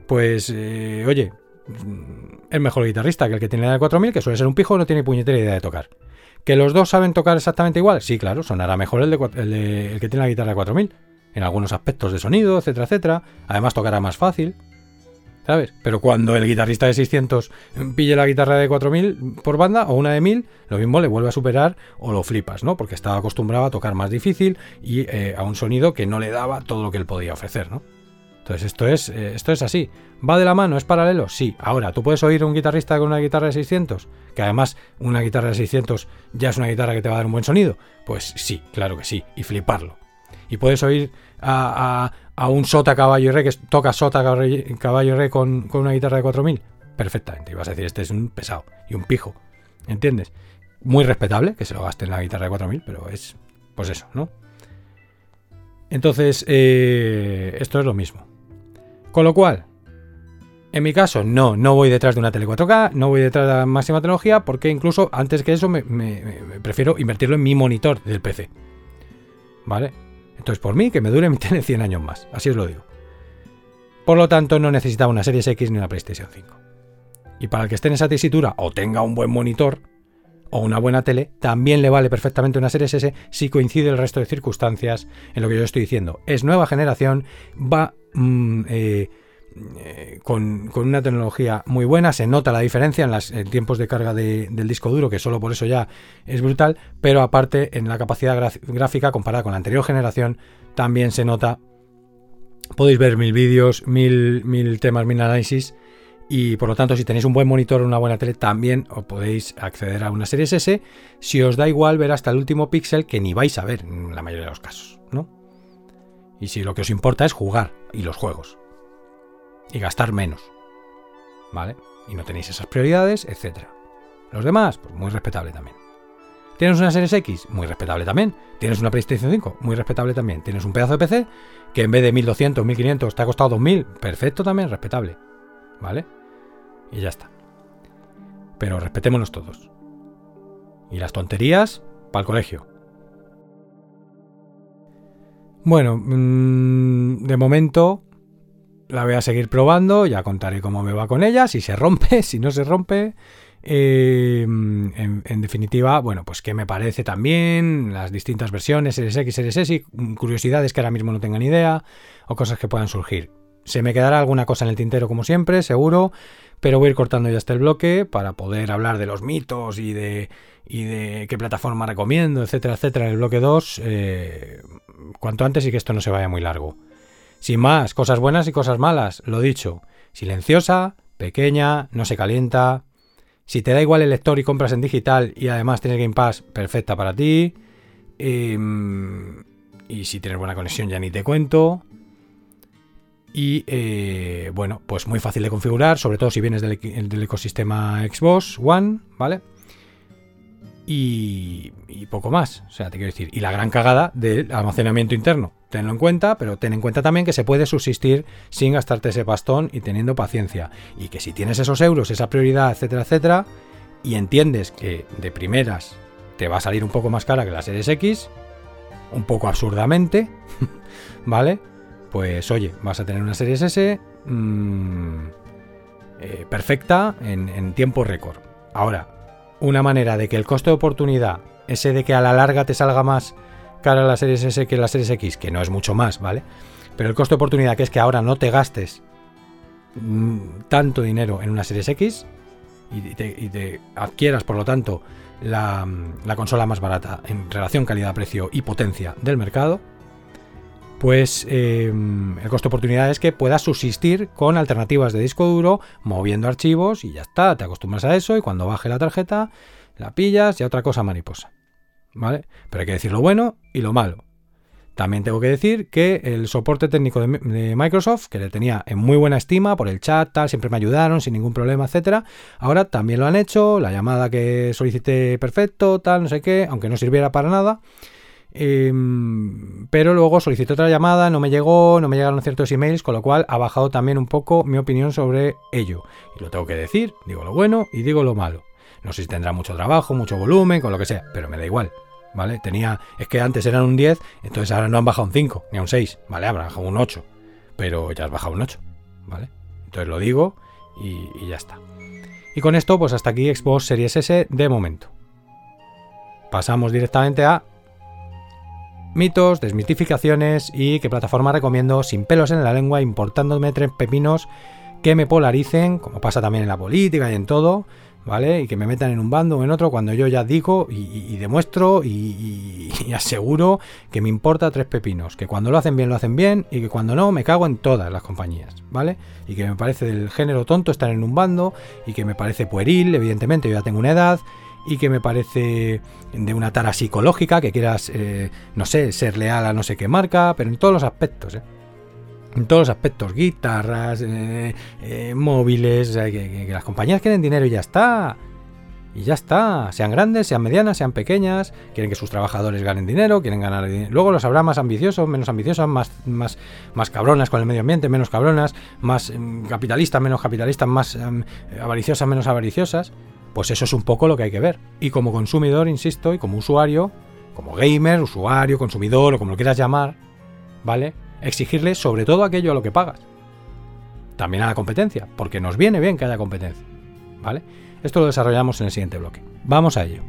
Pues, eh, oye, es mejor guitarrista que el que tiene la de 4000, que suele ser un pijo, no tiene puñetera idea de tocar. ¿Que los dos saben tocar exactamente igual? Sí, claro, sonará mejor el, de, el que tiene la guitarra de 4000, en algunos aspectos de sonido, etcétera, etcétera. Además tocará más fácil. ¿sabes? Pero cuando el guitarrista de 600 pille la guitarra de 4000 por banda o una de 1000, lo mismo le vuelve a superar o lo flipas, ¿no? Porque estaba acostumbrado a tocar más difícil y eh, a un sonido que no le daba todo lo que él podía ofrecer, ¿no? Entonces esto es, eh, esto es así. ¿Va de la mano? ¿Es paralelo? Sí. Ahora, ¿tú puedes oír un guitarrista con una guitarra de 600? Que además una guitarra de 600 ya es una guitarra que te va a dar un buen sonido. Pues sí, claro que sí. Y fliparlo. Y puedes oír a, a un sota caballo y re que toca sota caballo y re con, una guitarra de 4000, perfectamente. Y vas a decir, este es un pesado y un pijo, ¿entiendes? Muy respetable que se lo gaste en la guitarra de 4000, pero es pues eso, ¿no? Entonces, eh, esto es lo mismo. Con lo cual, En mi caso, no, no voy detrás de una tele 4K, no voy detrás de la máxima tecnología, porque incluso antes que eso me, prefiero invertirlo en mi monitor del PC. ¿Vale? Entonces, por mí, que me dure mi tele 100 años más, así os lo digo. Por lo tanto, no necesitaba una Series X ni una PlayStation 5. Y para el que esté en esa tesitura o tenga un buen monitor o una buena tele, también le vale perfectamente una Series S si coincide el resto de circunstancias en lo que yo estoy diciendo. Es nueva generación, va... Mm, eh, eh, con, una tecnología muy buena, se nota la diferencia en los tiempos de carga del disco duro, que solo por eso ya es brutal, pero aparte en la capacidad gráfica comparada con la anterior generación también se nota. Podéis ver mil vídeos, mil, temas, mil análisis. Y por lo tanto, si tenéis un buen monitor una buena tele, también os podéis acceder a una serie S si os da igual ver hasta el último píxel que ni vais a ver en la mayoría de los casos. Y si lo que os importa es jugar y los juegos y gastar menos. ¿Vale? Y no tenéis esas prioridades, etc. Los demás, pues muy respetable también. ¿Tienes una Series X? Muy respetable también. ¿Tienes una PlayStation 5? Muy respetable también. ¿Tienes un pedazo de PC que en vez de 1200, 1500 te ha costado 2000? Perfecto también, respetable. ¿Vale? Y ya está. Pero respetémonos todos. Y las tonterías, para el colegio. Bueno, mm, de momento la voy a seguir probando, ya contaré cómo me va con ella, si se rompe, si no se rompe. Eh, en, definitiva, bueno, pues qué me parece también, las distintas versiones, Series X, y curiosidades que ahora mismo no tengan idea, o cosas que puedan surgir. Se me quedará alguna cosa en el tintero, como siempre, seguro, pero voy a ir cortando ya este el bloque para poder hablar de los mitos y de, y de qué plataforma recomiendo, etcétera, etcétera, en el bloque 2, eh, cuanto antes y que esto no se vaya muy largo. Sin más, cosas buenas y cosas malas, lo dicho. Silenciosa, pequeña, no se calienta. Si te da igual el lector y compras en digital y además tienes Game Pass, perfecta para ti. Em, y si tienes buena conexión ya ni te cuento. Y eh, bueno, pues muy fácil de configurar, sobre todo si vienes del, del ecosistema Xbox One, ¿vale? Y, poco más. O sea, te quiero decir, y la gran cagada del almacenamiento interno. Tenlo en cuenta, pero ten en cuenta también que se puede subsistir sin gastarte ese pastón y teniendo paciencia. Y que si tienes esos euros, esa prioridad, etcétera, etcétera, y entiendes que de primeras te va a salir un poco más cara que la Series X, un poco absurdamente, ¿vale? Pues oye, vas a tener una Series S mm, eh, perfecta en, en tiempo récord. Ahora, una manera de que el coste de oportunidad, ese de que a la larga te salga más cara la Series S que la Series X, que no es mucho más, ¿vale? Pero el coste de oportunidad que es que ahora no te gastes mm, tanto dinero en una Series X y te, adquieras, por lo tanto, la, la consola más barata en relación calidad-precio y potencia del mercado, pues em, el costo de oportunidad es que puedas subsistir con alternativas de disco duro, moviendo archivos y ya está, te acostumbras a eso y cuando baje la tarjeta la pillas y otra cosa mariposa. ¿Vale? Pero hay que decir lo bueno y lo malo. También tengo que decir que el soporte técnico de, Microsoft, que le tenía en muy buena estima por el chat, tal, siempre me ayudaron sin ningún problema, etcétera. Ahora también lo han hecho, la llamada que solicité perfecto, tal, no sé qué, aunque no sirviera para nada. Em, pero luego solicité otra llamada, no me llegó, no me llegaron ciertos emails, con lo cual ha bajado también un poco mi opinión sobre ello. Y lo tengo que decir, digo lo bueno y digo lo malo. No sé si tendrá mucho trabajo, mucho volumen, con lo que sea, pero me da igual. ¿Vale? Tenía, es que antes eran un 10, entonces ahora no han bajado un 5, ni un 6, ¿vale? Habrán bajado un 8, pero ya has bajado un 8, ¿vale? Entonces lo digo y, y ya está. Y con esto, pues hasta aquí Xbox Series S de momento. Pasamos directamente a mitos, desmitificaciones y qué plataforma recomiendo sin pelos en la lengua, importándome tres pepinos que me polaricen, como pasa también en la política y en todo, ¿vale? Y que me metan en un bando o en otro cuando yo ya digo y, demuestro y, aseguro que me importa tres pepinos, que cuando lo hacen bien lo hacen bien y que cuando no me cago en todas las compañías, ¿vale? Y que me parece del género tonto estar en un bando y que me parece pueril, evidentemente yo ya tengo una edad y que me parece de una tara psicológica, que quieras, eh, no sé, ser leal a no sé qué marca, pero en todos los aspectos, ¿eh? En todos los aspectos, guitarras, eh, móviles, que, las compañías quieren dinero y ya está. Y ya está, sean grandes, sean medianas, sean pequeñas, quieren que sus trabajadores ganen dinero, quieren ganar dinero. Luego los habrá más ambiciosos, menos ambiciosos, más, más, más cabronas con el medio ambiente, menos cabronas, más mm, capitalistas, menos capitalistas, más em, avariciosas, menos avariciosas. Pues eso es un poco lo que hay que ver. Y como consumidor, insisto, y como usuario, como gamer, usuario, consumidor o como lo quieras llamar, ¿vale? Exigirle sobre todo aquello a lo que pagas. También a la competencia, porque nos viene bien que haya competencia, ¿vale? Esto lo desarrollamos en el siguiente bloque. Vamos a ello.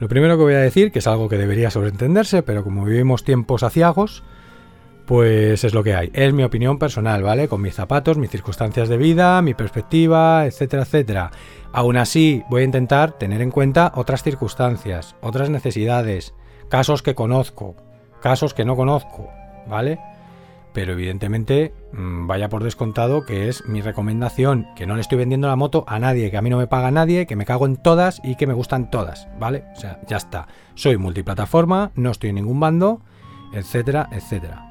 Lo primero que voy a decir, que es algo que debería sobreentenderse, pero como vivimos tiempos aciagos, pues es lo que hay. Es mi opinión personal, ¿vale? Con mis zapatos, mis circunstancias de vida, mi perspectiva, etcétera, etcétera. Aún así, voy a intentar tener en cuenta otras circunstancias, otras necesidades, casos que conozco, casos que no conozco, ¿vale? Pero evidentemente mm, vaya por descontado que es mi recomendación, que no le estoy vendiendo la moto a nadie, que a mí no me paga nadie, que me cago en todas y que me gustan todas, ¿vale? O sea, ya está. Soy multiplataforma, no estoy en ningún bando, etcétera, etcétera.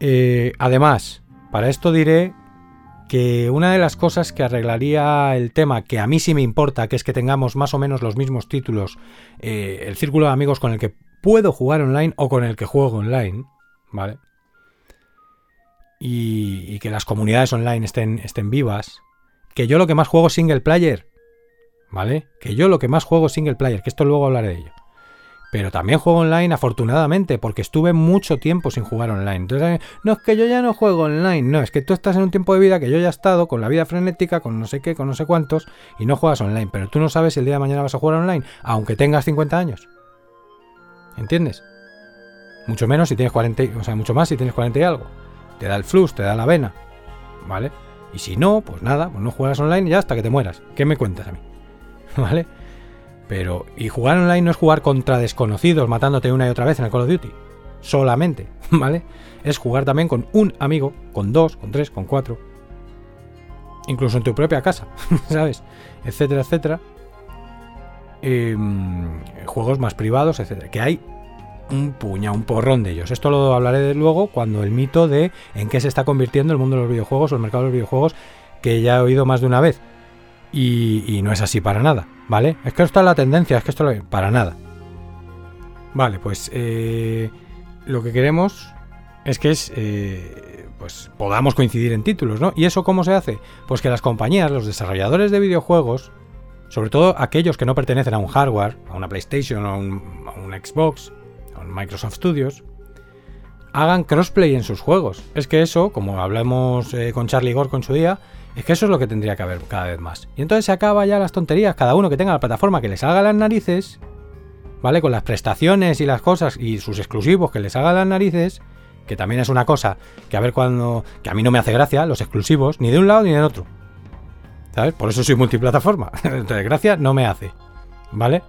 Eh, además, para esto diré que una de las cosas que arreglaría el tema, que a mí sí me importa, que es que tengamos más o menos los mismos títulos, eh, el círculo de amigos con el que puedo jugar online o con el que juego online, ¿vale? Y, que las comunidades online estén, estén vivas, que yo lo que más juego single player, ¿vale? Que yo lo que más juego single player, que esto luego hablaré de ello. Pero también juego online afortunadamente, porque estuve mucho tiempo sin jugar online. Entonces, no es que yo ya no juego online, no, es que tú estás en un tiempo de vida que yo ya he estado, con la vida frenética, con no sé qué, con no sé cuántos, y no juegas online. Pero tú no sabes si el día de mañana vas a jugar online, aunque tengas 50 años. ¿Entiendes? Mucho menos si tienes 40, o sea, mucho más si tienes 40 y algo te da el flux, te da la vena, ¿vale? Y si no, pues nada, pues no juegas online ya hasta que te mueras. ¿Qué me cuentas a mí? ¿Vale? Pero, y jugar online no es jugar contra desconocidos matándote una y otra vez en el Call of Duty. Solamente, ¿vale? Es jugar también con un amigo, con dos, con tres, con cuatro. Incluso en tu propia casa, ¿sabes? Etcétera, etcétera. Em, juegos más privados, etcétera. Que hay un puña, un porrón de ellos. Esto lo hablaré de luego cuando el mito de en qué se está convirtiendo el mundo de los videojuegos o el mercado de los videojuegos, que ya he oído más de una vez. Y, no es así para nada, ¿vale? Es que esto es la tendencia, es que esto lo... para nada. Vale, pues eh, lo que queremos es que es, eh, pues podamos coincidir en títulos, ¿no? ¿Y eso cómo se hace? Pues que las compañías, los desarrolladores de videojuegos, sobre todo aquellos que no pertenecen a un hardware, a una PlayStation o a un Xbox, Microsoft Studios, hagan crossplay en sus juegos. Es que eso, como hablamos eh, con Charlie Gore con su día, es que eso es lo que tendría que haber cada vez más. Y entonces se acaba ya las tonterías, cada uno que tenga la plataforma que les haga las narices, ¿vale? Con las prestaciones y las cosas y sus exclusivos que les haga las narices, que también es una cosa que a ver cuando... que a mí no me hace gracia, los exclusivos, ni de un lado ni del otro. ¿Sabes? Por eso soy multiplataforma. Entonces, gracia no me hace. ¿Vale?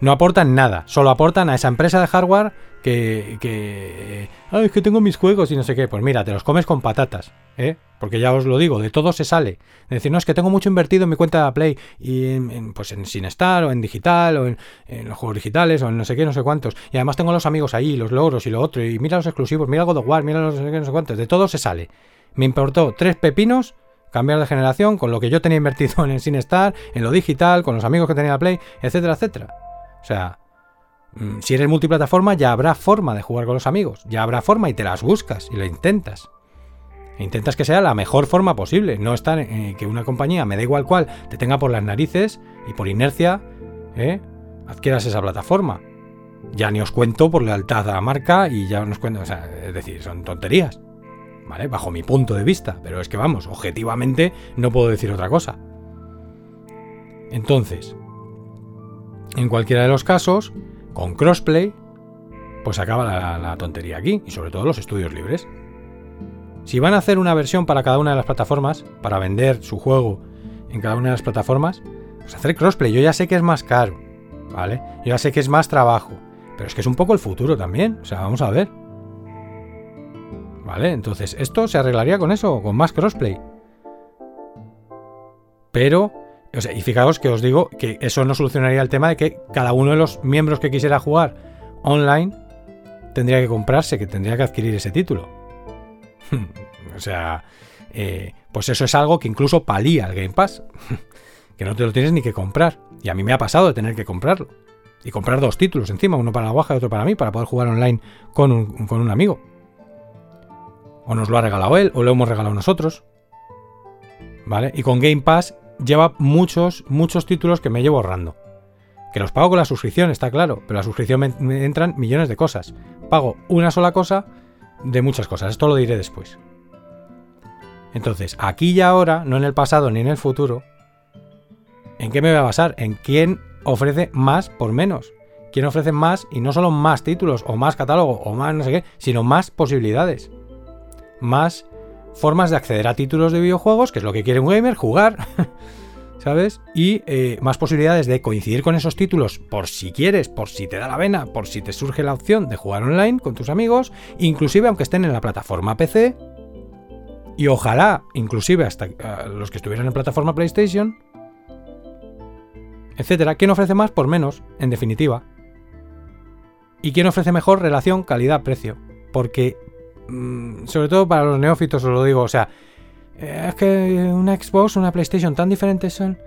No aportan nada, solo aportan a esa empresa de hardware que, que... Ay, es que tengo mis juegos y no sé qué. Pues mira, te los comes con patatas, ¿eh? Porque ya os lo digo, de todo se sale. Es decir, no, es que tengo mucho invertido en mi cuenta de Play y en, pues en Sinestar o en digital o en, los juegos digitales o en no sé qué, no sé cuántos. Y además tengo los amigos ahí, los logros y lo otro. Y mira los exclusivos, mira God of War, mira los no sé qué, no sé cuántos. De todo se sale. Me importó tres pepinos cambiar de generación con lo que yo tenía invertido en el Sinestar, en lo digital, con los amigos que tenía la Play, etcétera, etcétera. O sea, mm, si eres multiplataforma ya habrá forma de jugar con los amigos, ya habrá forma y te las buscas y lo intentas. E intentas que sea la mejor forma posible, no estar en que una compañía, me da igual cual, te tenga por las narices y por inercia, ¿eh? adquieras esa plataforma. Ya ni os cuento por lealtad a la marca y ya os cuento, o sea, es decir, son tonterías, ¿vale? Bajo mi punto de vista, pero es que vamos, objetivamente no puedo decir otra cosa. Entonces, en cualquiera de los casos, con crossplay, pues acaba la, tontería aquí, y sobre todo los estudios libres. Si van a hacer una versión para cada una de las plataformas, para vender su juego en cada una de las plataformas, pues hacer crossplay. Yo ya sé que es más caro, ¿vale? Yo ya sé que es más trabajo, pero es que es un poco el futuro también, o sea, vamos a ver. ¿Vale? Entonces, esto se arreglaría con eso, con más crossplay. Pero, o sea, y fijaos que os digo que eso no solucionaría el tema de que cada uno de los miembros que quisiera jugar online tendría que comprarse, que tendría que adquirir ese título. o sea, eh, pues eso es algo que incluso palía el Game Pass. que no te lo tienes ni que comprar. Y a mí me ha pasado de tener que comprarlo. Y comprar dos títulos encima, uno para la guaja y otro para mí, para poder jugar online con un, con un amigo. O nos lo ha regalado él, o lo hemos regalado nosotros. ¿Vale? Y con Game Pass lleva muchos, muchos títulos que me llevo ahorrando. Que los pago con la suscripción, está claro, pero la suscripción me, entran millones de cosas. Pago una sola cosa de muchas cosas, esto lo diré después. Entonces, aquí y ahora, no en el pasado ni en el futuro, ¿en qué me voy a basar? En quién ofrece más por menos. ¿Quién ofrece más y no solo más títulos o más catálogo o más no sé qué, sino más posibilidades? Más formas de acceder a títulos de videojuegos, que es lo que quiere un gamer, jugar. ¿Sabes? Y eh, más posibilidades de coincidir con esos títulos por si quieres, por si te da la vena, por si te surge la opción de jugar online con tus amigos, inclusive aunque estén en la plataforma PC. Y ojalá, inclusive hasta los que estuvieran en plataforma PlayStation, etcétera. ¿Quién ofrece más por menos, en definitiva? ¿Y quién ofrece mejor relación calidad-precio? Porque Mm, sobre todo para los neófitos os lo digo, o sea, eh, es que una Xbox, una PlayStation tan diferentes son...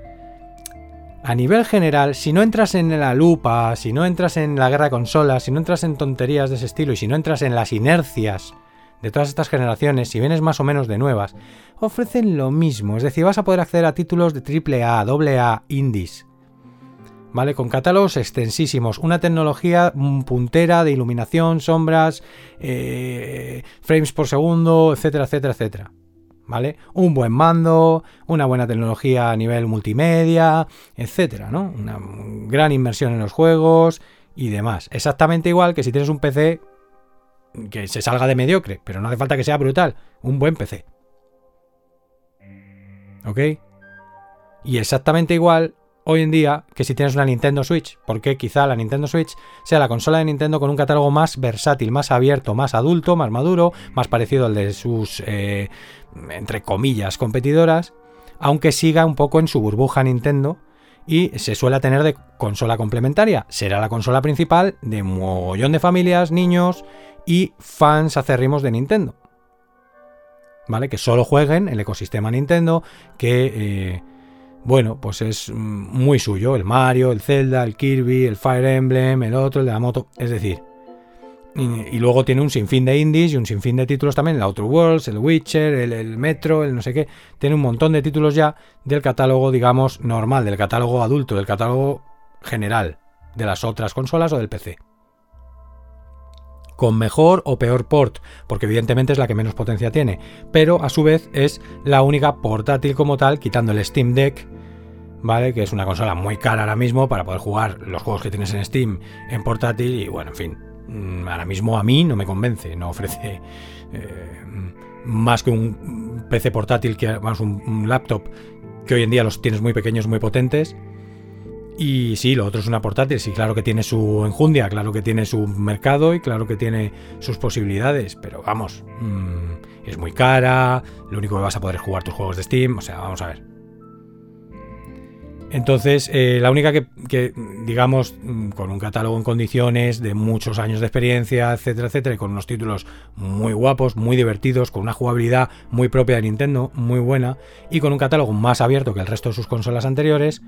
A nivel general, si no entras en la lupa, si no entras en la guerra de consolas, si no entras en tonterías de ese estilo y si no entras en las inercias de todas estas generaciones, si vienes más o menos de nuevas, ofrecen lo mismo. Es decir, vas a poder acceder a títulos de AAA, AA, indies, ¿vale? Con catálogos extensísimos, una tecnología puntera de iluminación, sombras, eh, frames por segundo, etcétera, etcétera, etcétera. ¿Vale? Un buen mando, una buena tecnología a nivel multimedia, etcétera, ¿no? Una gran inversión en los juegos y demás. Exactamente igual que si tienes un PC que se salga de mediocre, pero no hace falta que sea brutal, un buen PC. ¿Ok? Y exactamente igual hoy en día que si tienes una Nintendo Switch, porque quizá la Nintendo Switch sea la consola de Nintendo con un catálogo más versátil, más abierto, más adulto, más maduro, más parecido al de sus, eh, entre comillas, competidoras, aunque siga un poco en su burbuja Nintendo y se suele tener de consola complementaria. Será la consola principal de un mogollón de familias, niños y fans acérrimos de Nintendo. ¿Vale? Que solo jueguen el ecosistema Nintendo, que... Eh, bueno, pues es muy suyo. El Mario, el Zelda, el Kirby, el Fire Emblem, el otro, el de la moto. Es decir, y, luego tiene un sinfín de indies y un sinfín de títulos también, el Outer Worlds, el Witcher, el, Metro, el no sé qué. Tiene un montón de títulos ya del catálogo, digamos, normal, del catálogo adulto, del catálogo general de las otras consolas o del PC. Con mejor o peor port, porque evidentemente es la que menos potencia tiene, pero a su vez es la única portátil como tal, quitando el Steam Deck, ¿vale? Que es una consola muy cara ahora mismo para poder jugar los juegos que tienes en Steam en portátil y bueno, en fin, mm, ahora mismo a mí no me convence, no ofrece eh, más que un PC portátil, que vamos, un laptop que hoy en día los tienes muy pequeños, muy potentes y sí, lo otro es una portátil, sí, claro que tiene su enjundia, claro que tiene su mercado y claro que tiene sus posibilidades, pero vamos, mm, es muy cara, lo único que vas a poder jugar tus juegos de Steam, o sea, vamos a ver. Entonces, eh, la única que, digamos, mm, con un catálogo en condiciones de muchos años de experiencia, etcétera, etcétera, y con unos títulos muy guapos, muy divertidos, con una jugabilidad muy propia de Nintendo, muy buena, y con un catálogo más abierto que el resto de sus consolas anteriores,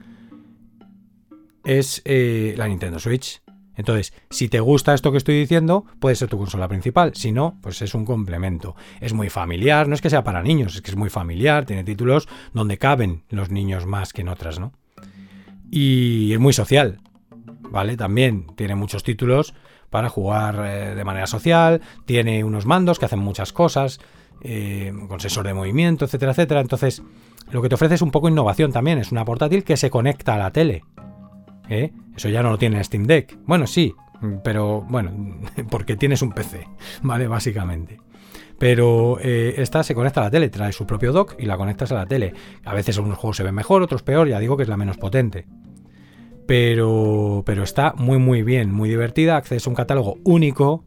es eh, la Nintendo Switch. Entonces, si te gusta esto que estoy diciendo, puede ser tu consola principal. Si no, pues es un complemento. Es muy familiar, no es que sea para niños, es que es muy familiar, tiene títulos donde caben los niños más que en otras, ¿no? Y es muy social, ¿vale? También tiene muchos títulos para jugar eh, de manera social, tiene unos mandos que hacen muchas cosas, eh, con sensor de movimiento, etcétera, etcétera. Entonces, lo que te ofrece es un poco innovación también, es una portátil que se conecta a la tele. ¿Eh? Eso ya no lo tiene Steam Deck. Bueno, sí, pero bueno, porque tienes un PC, ¿vale? Básicamente. Pero eh, esta se conecta a la tele, trae su propio dock y la conectas a la tele. A veces algunos juegos se ven mejor, otros peor, ya digo que es la menos potente. Pero, pero está muy muy bien, muy divertida, accedes a un catálogo único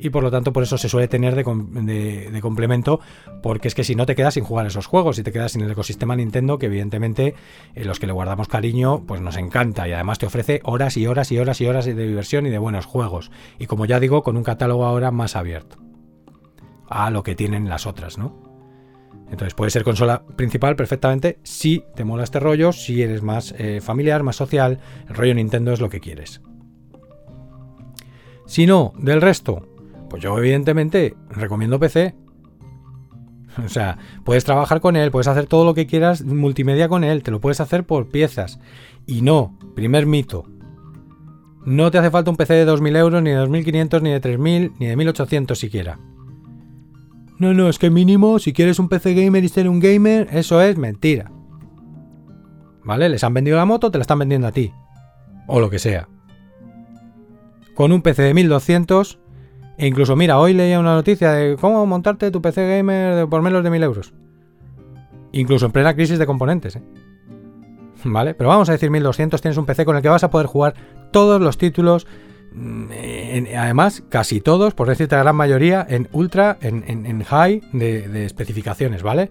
y por lo tanto por eso se suele tener de, complemento, porque es que si no te quedas sin jugar esos juegos y te quedas sin el ecosistema Nintendo, que evidentemente en los que le guardamos cariño, pues nos encanta y además te ofrece horas y horas y horas y horas de diversión y de buenos juegos. Y como ya digo, con un catálogo ahora más abierto a lo que tienen las otras, ¿no? Entonces puede ser consola principal perfectamente si te mola este rollo, si eres más eh, familiar, más social, el rollo Nintendo es lo que quieres. Si no, del resto, pues yo evidentemente recomiendo PC. O sea, puedes trabajar con él, puedes hacer todo lo que quieras multimedia con él, te lo puedes hacer por piezas. Y no, primer mito. No te hace falta un PC de 2.000 euros, ni de 2.500, ni de 3.000, ni de 1.800 siquiera. No, no, es que mínimo, si quieres un PC gamer y ser un gamer, eso es mentira. ¿Vale? Les han vendido la moto, te la están vendiendo a ti. O lo que sea. Con un PC de 1200, e incluso, mira, hoy leía una noticia de cómo montarte tu PC gamer por menos de 1000 euros. Incluso en plena crisis de componentes, ¿eh? ¿Vale? Pero vamos a decir 1200, tienes un PC con el que vas a poder jugar todos los títulos Mm, además, casi todos, por decirte la gran mayoría, en ultra, en, high de, especificaciones, ¿vale?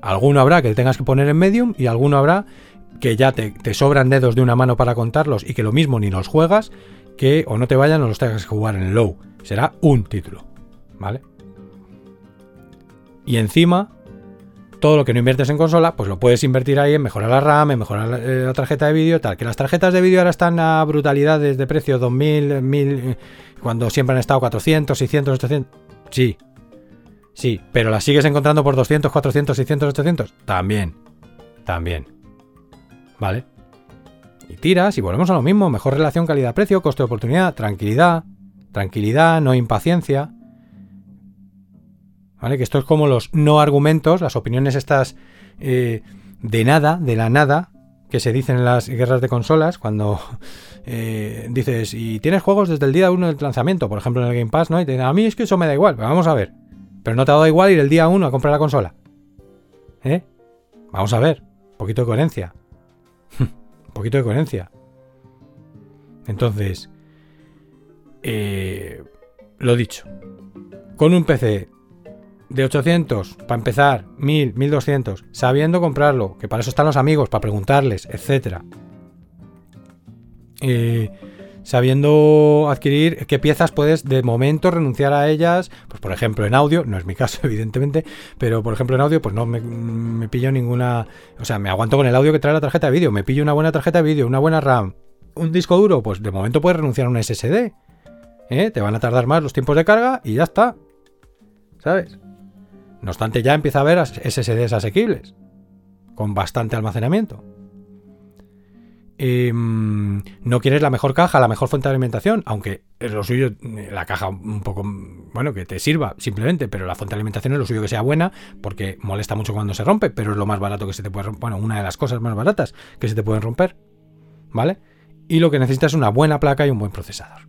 Alguno habrá que tengas que poner en medium y alguno habrá que ya te, sobran dedos de una mano para contarlos y que lo mismo ni los juegas, que o no te vayan o los tengas que jugar en low. Será un título, ¿vale? Y encima, todo lo que no inviertes en consola, pues lo puedes invertir ahí en mejorar la RAM, en mejorar la, eh, tarjeta de vídeo, tal. Que las tarjetas de vídeo ahora están a brutalidades de precio, 2000, 1000, cuando siempre han estado 400, 600, 800. Sí, sí, pero las sigues encontrando por 200, 400, 600, 800. También, también. ¿Vale? Y tiras y volvemos a lo mismo. Mejor relación calidad-precio, coste-oportunidad, tranquilidad, tranquilidad, no impaciencia. Que esto es como los no argumentos, las opiniones estas eh, de nada, de la nada, que se dicen en las guerras de consolas, cuando eh, dices, y tienes juegos desde el día 1 del lanzamiento, por ejemplo en el Game Pass, ¿no? Y te dicen, a mí es que eso me da igual, pero vamos a ver. Pero no te ha dado igual ir el día 1 a comprar la consola. ¿Eh? Vamos a ver, un poquito de coherencia. un poquito de coherencia. Entonces, eh, lo dicho, con un PC de 800, para empezar, 1000, 1200, sabiendo comprarlo, que para eso están los amigos, para preguntarles, etc. Eh, sabiendo adquirir qué piezas puedes de momento renunciar a ellas, pues por ejemplo en audio, no es mi caso evidentemente, pero por ejemplo en audio pues no me, pillo ninguna, o sea, me aguanto con el audio que trae la tarjeta de vídeo, me pillo una buena tarjeta de vídeo, una buena RAM, un disco duro, pues de momento puedes renunciar a un SSD, ¿eh? te van a tardar más los tiempos de carga y ya está, ¿sabes? No obstante, ya empieza a haber SSDs asequibles, con bastante almacenamiento. Em, no quieres la mejor caja, la mejor fuente de alimentación, aunque es lo suyo, la caja un poco, bueno, que te sirva simplemente, pero la fuente de alimentación es lo suyo que sea buena, porque molesta mucho cuando se rompe, pero es lo más barato que se te puede romper, bueno, una de las cosas más baratas que se te pueden romper, ¿vale? Y lo que necesitas es una buena placa y un buen procesador.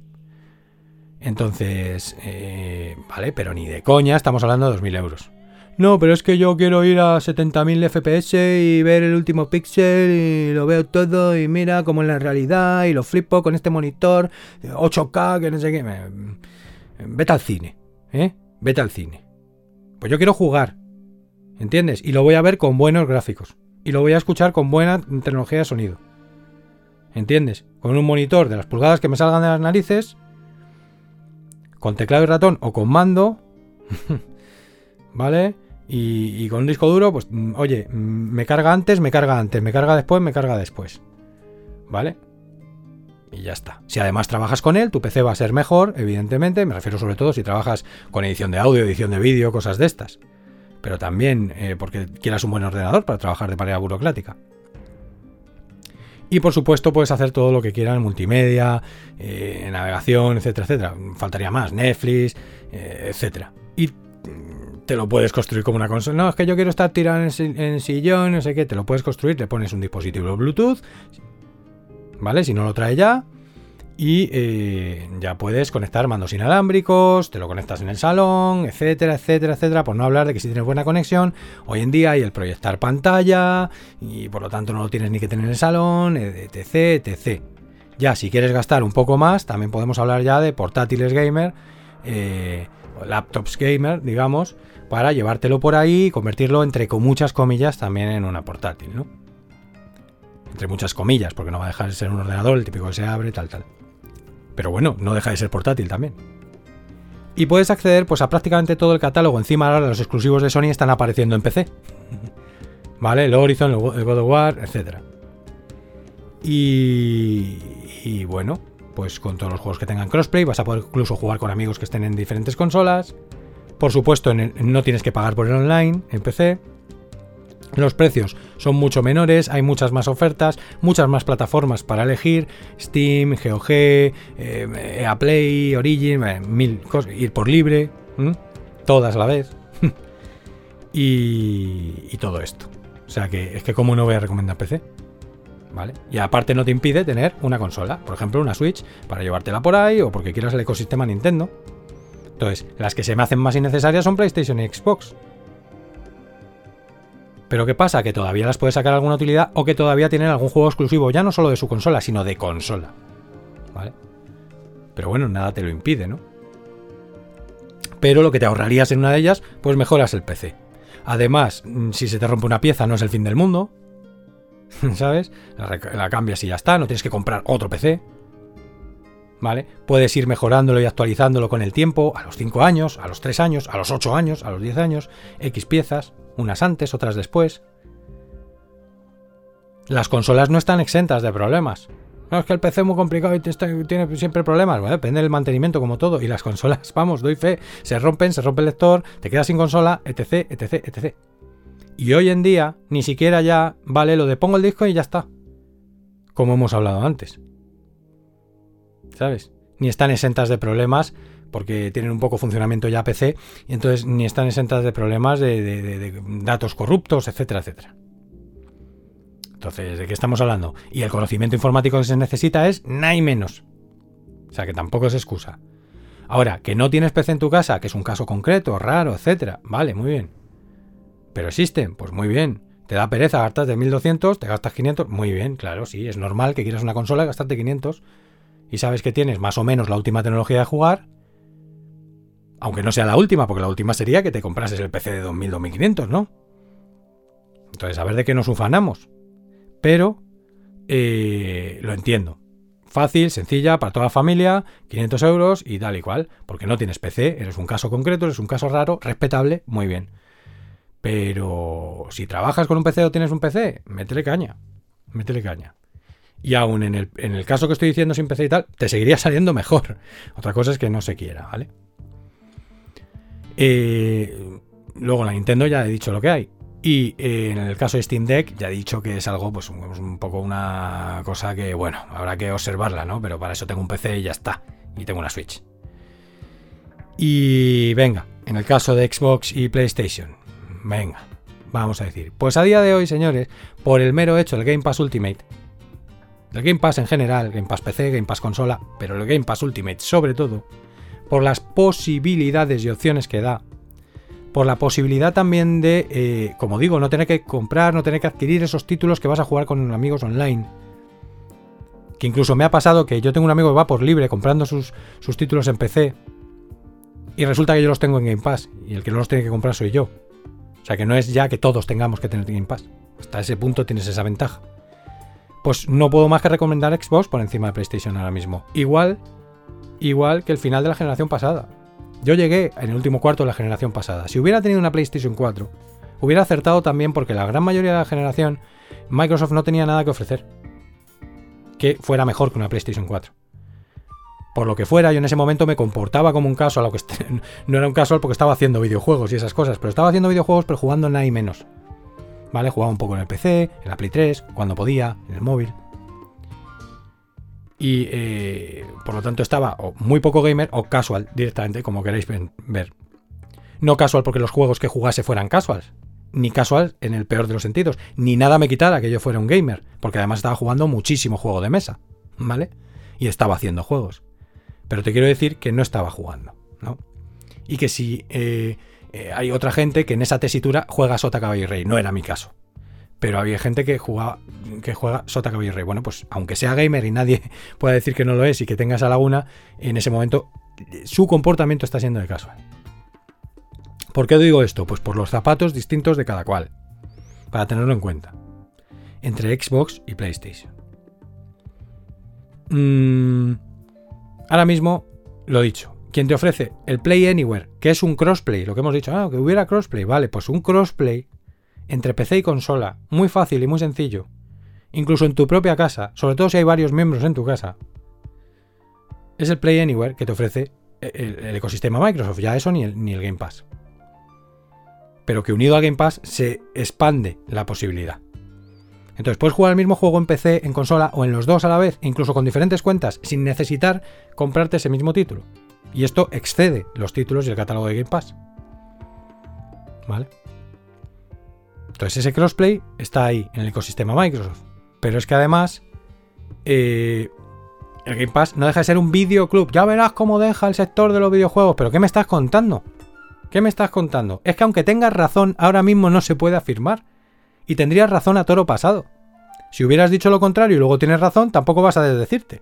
Entonces, eh, vale, pero ni de coña estamos hablando de 2.000 euros. No, pero es que yo quiero ir a 70.000 FPS y ver el último píxel y lo veo todo y mira como en la realidad y lo flipo con este monitor 8K que no sé qué. Vete al cine, ¿eh? Vete al cine. Pues yo quiero jugar, ¿entiendes? Y lo voy a ver con buenos gráficos. Y lo voy a escuchar con buena tecnología de sonido. ¿Entiendes? Con un monitor de las pulgadas que me salgan de las narices, con teclado y ratón o con mando, ¿vale? Y, con un disco duro, pues, mm, oye, mm, me carga antes, me carga antes, me carga después, me carga después. ¿Vale? Y ya está. Si además trabajas con él, tu PC va a ser mejor, evidentemente. Me refiero sobre todo si trabajas con edición de audio, edición de vídeo, cosas de estas. Pero también eh, porque quieras un buen ordenador para trabajar de manera burocrática. Y por supuesto puedes hacer todo lo que quieras, multimedia, eh, navegación, etcétera, etcétera. Faltaría más, Netflix, eh, etcétera. Y te lo puedes construir como una consola. No, es que yo quiero estar tirado en, sillón, no sé qué. Te lo puedes construir, te pones un dispositivo Bluetooth, ¿vale? Si no lo trae ya. y eh, ya puedes conectar mandos inalámbricos, te lo conectas en el salón, etcétera, etcétera, etcétera, por no hablar de que si tienes buena conexión, hoy en día hay el proyectar pantalla y por lo tanto no lo tienes ni que tener en el salón, etc, etc. Ya, si quieres gastar un poco más, también podemos hablar ya de portátiles gamer, eh, laptops gamer, digamos, para llevártelo por ahí y convertirlo entre con muchas comillas también en una portátil, ¿no? Entre muchas comillas, porque no va a dejar de ser un ordenador, el típico que se abre, tal, tal. Pero bueno, no deja de ser portátil también. Y puedes acceder pues a prácticamente todo el catálogo. Encima ahora los exclusivos de Sony están apareciendo en PC. ¿Vale? El Horizon, el God of War, etc. Y, y bueno, pues con todos los juegos que tengan crossplay vas a poder incluso jugar con amigos que estén en diferentes consolas. Por supuesto, no tienes que pagar por el online en PC. Los precios son mucho menores, hay muchas más ofertas, muchas más plataformas para elegir, Steam, GOG, eh, Origin, eh, mil cosas, ir por libre, todas a la vez. y, todo esto. O sea que es que como no voy a recomendar PC. ¿Vale? Y aparte no te impide tener una consola, por ejemplo una Switch, para llevártela por ahí o porque quieras el ecosistema Nintendo. Entonces, las que se me hacen más innecesarias son PlayStation y Xbox. Pero ¿qué pasa? Que todavía las puede sacar alguna utilidad o que todavía tienen algún juego exclusivo, ya no solo de su consola, sino de consola. ¿Vale? Pero bueno, nada te lo impide, ¿no? Pero lo que te ahorrarías en una de ellas, pues mejoras el PC. Además, mm, si se te rompe una pieza no es el fin del mundo. ¿Sabes? La, la cambias y ya está, no tienes que comprar otro PC. ¿Vale? Puedes ir mejorándolo y actualizándolo con el tiempo, a los 5 años, a los 3 años, a los 8 años, a los 10 años, X piezas unas antes, otras después. Las consolas no están exentas de problemas. No, es que el PC es muy complicado y tiene siempre problemas. Bueno, depende del mantenimiento, como todo. Y las consolas, vamos, doy fe, se rompen, se rompe el lector, te quedas sin consola, etc, etc, etc. Y hoy en día, ni siquiera ya vale lo de pongo el disco y ya está. Como hemos hablado antes. ¿Sabes? Ni están exentas de problemas porque tienen un poco funcionamiento ya PC y entonces ni están exentas de problemas de, datos corruptos, etcétera, etcétera. Entonces, ¿de qué estamos hablando? Y el conocimiento informático que se necesita es nada y menos. O sea, que tampoco es excusa. Ahora, que no tienes PC en tu casa, que es un caso concreto, raro, etcétera. Vale, muy bien. Pero existen, pues muy bien. Te da pereza, gastas de 1200, te gastas 500, muy bien, claro, sí, es normal que quieras una consola y gastarte 500 y sabes que tienes más o menos la última tecnología de jugar aunque no sea la última, porque la última sería que te comprases el PC de 2000, 2500, ¿no? Entonces, a ver de qué nos ufanamos. Pero eh, lo entiendo. Fácil, sencilla, para toda la familia, 500 euros y tal y cual. Porque no tienes PC, eres un caso concreto, eres un caso raro, respetable, muy bien. Pero si trabajas con un PC o tienes un PC, métele caña. Métele caña. Y aún en el, en el caso que estoy diciendo sin PC y tal, te seguiría saliendo mejor. Otra cosa es que no se quiera, ¿vale? Eh, luego la Nintendo ya he dicho lo que hay. Y eh, en el caso de Steam Deck ya he dicho que es algo, pues un, poco una cosa que, bueno, habrá que observarla, ¿no? Pero para eso tengo un PC y ya está. Y tengo una Switch. Y venga, en el caso de Xbox y PlayStation, venga, vamos a decir. Pues a día de hoy, señores, por el mero hecho del Game Pass Ultimate, el Game Pass en general, Game Pass PC, Game Pass consola, pero el Game Pass Ultimate sobre todo, por las posibilidades y opciones que da, por la posibilidad también de, eh, como digo, no tener que comprar, no tener que adquirir esos títulos que vas a jugar con amigos online. Que incluso me ha pasado que yo tengo un amigo que va por libre comprando sus, sus títulos en PC y resulta que yo los tengo en Game Pass y el que no los tiene que comprar soy yo. O sea que no es ya que todos tengamos que tener Game Pass. Hasta ese punto tienes esa ventaja. Pues no puedo más que recomendar Xbox por encima de PlayStation ahora mismo. Igual igual que el final de la generación pasada. Yo llegué en el último cuarto de la generación pasada. Si hubiera tenido una PlayStation 4, hubiera acertado también porque la gran mayoría de la generación Microsoft no tenía nada que ofrecer que fuera mejor que una PlayStation 4. Por lo que fuera, yo en ese momento me comportaba como un caso, a lo que no era un casual porque estaba haciendo videojuegos y esas cosas, pero estaba haciendo videojuegos pero jugando nada y menos. ¿Vale? Jugaba un poco en el PC, en la Play 3, cuando podía, en el móvil y eh, por lo tanto estaba muy poco gamer o casual directamente, como queráis ver. No casual porque los juegos que jugase fueran casuals, ni casual en el peor de los sentidos, ni nada me quitara que yo fuera un gamer, porque además estaba jugando muchísimo juego de mesa, ¿vale? y estaba haciendo juegos. Pero te quiero decir que no estaba jugando, ¿no? Y que si eh, eh, hay otra gente que en esa tesitura juega Sota Caballo y Rey, no era mi caso. Pero había gente que juega Sota Caballo y Rey. Bueno, pues aunque sea gamer y nadie pueda decir que no lo es y que tenga esa laguna, en ese momento su comportamiento está siendo de casual. ¿Por qué digo esto? Pues por los zapatos distintos de cada cual. Para tenerlo en cuenta. Entre Xbox y PlayStation. Mm, ahora mismo, lo dicho, quien te ofrece el Play Anywhere, que es un crossplay, lo que hemos dicho, ah, que hubiera crossplay, vale, pues un crossplay entre PC y consola, muy fácil y muy sencillo, incluso en tu propia casa, sobre todo si hay varios miembros en tu casa, es el Play Anywhere que te ofrece el, ecosistema Microsoft, ya eso ni el, ni el Game Pass. Pero que unido al Game Pass se expande la posibilidad. Entonces puedes jugar el mismo juego en PC, en consola o en los dos a la vez, incluso con diferentes cuentas, sin necesitar comprarte ese mismo título. Y esto excede los títulos y el catálogo de Game Pass. ¿Vale? Entonces ese crossplay está ahí, en el ecosistema Microsoft. Pero es que además, eh, el Game Pass no deja de ser un videoclub. Ya verás cómo deja el sector de los videojuegos. Pero ¿qué me estás contando? ¿Qué me estás contando? Es que aunque tengas razón, ahora mismo no se puede afirmar y tendrías razón a toro pasado. Si hubieras dicho lo contrario y luego tienes razón, tampoco vas a desdecirte.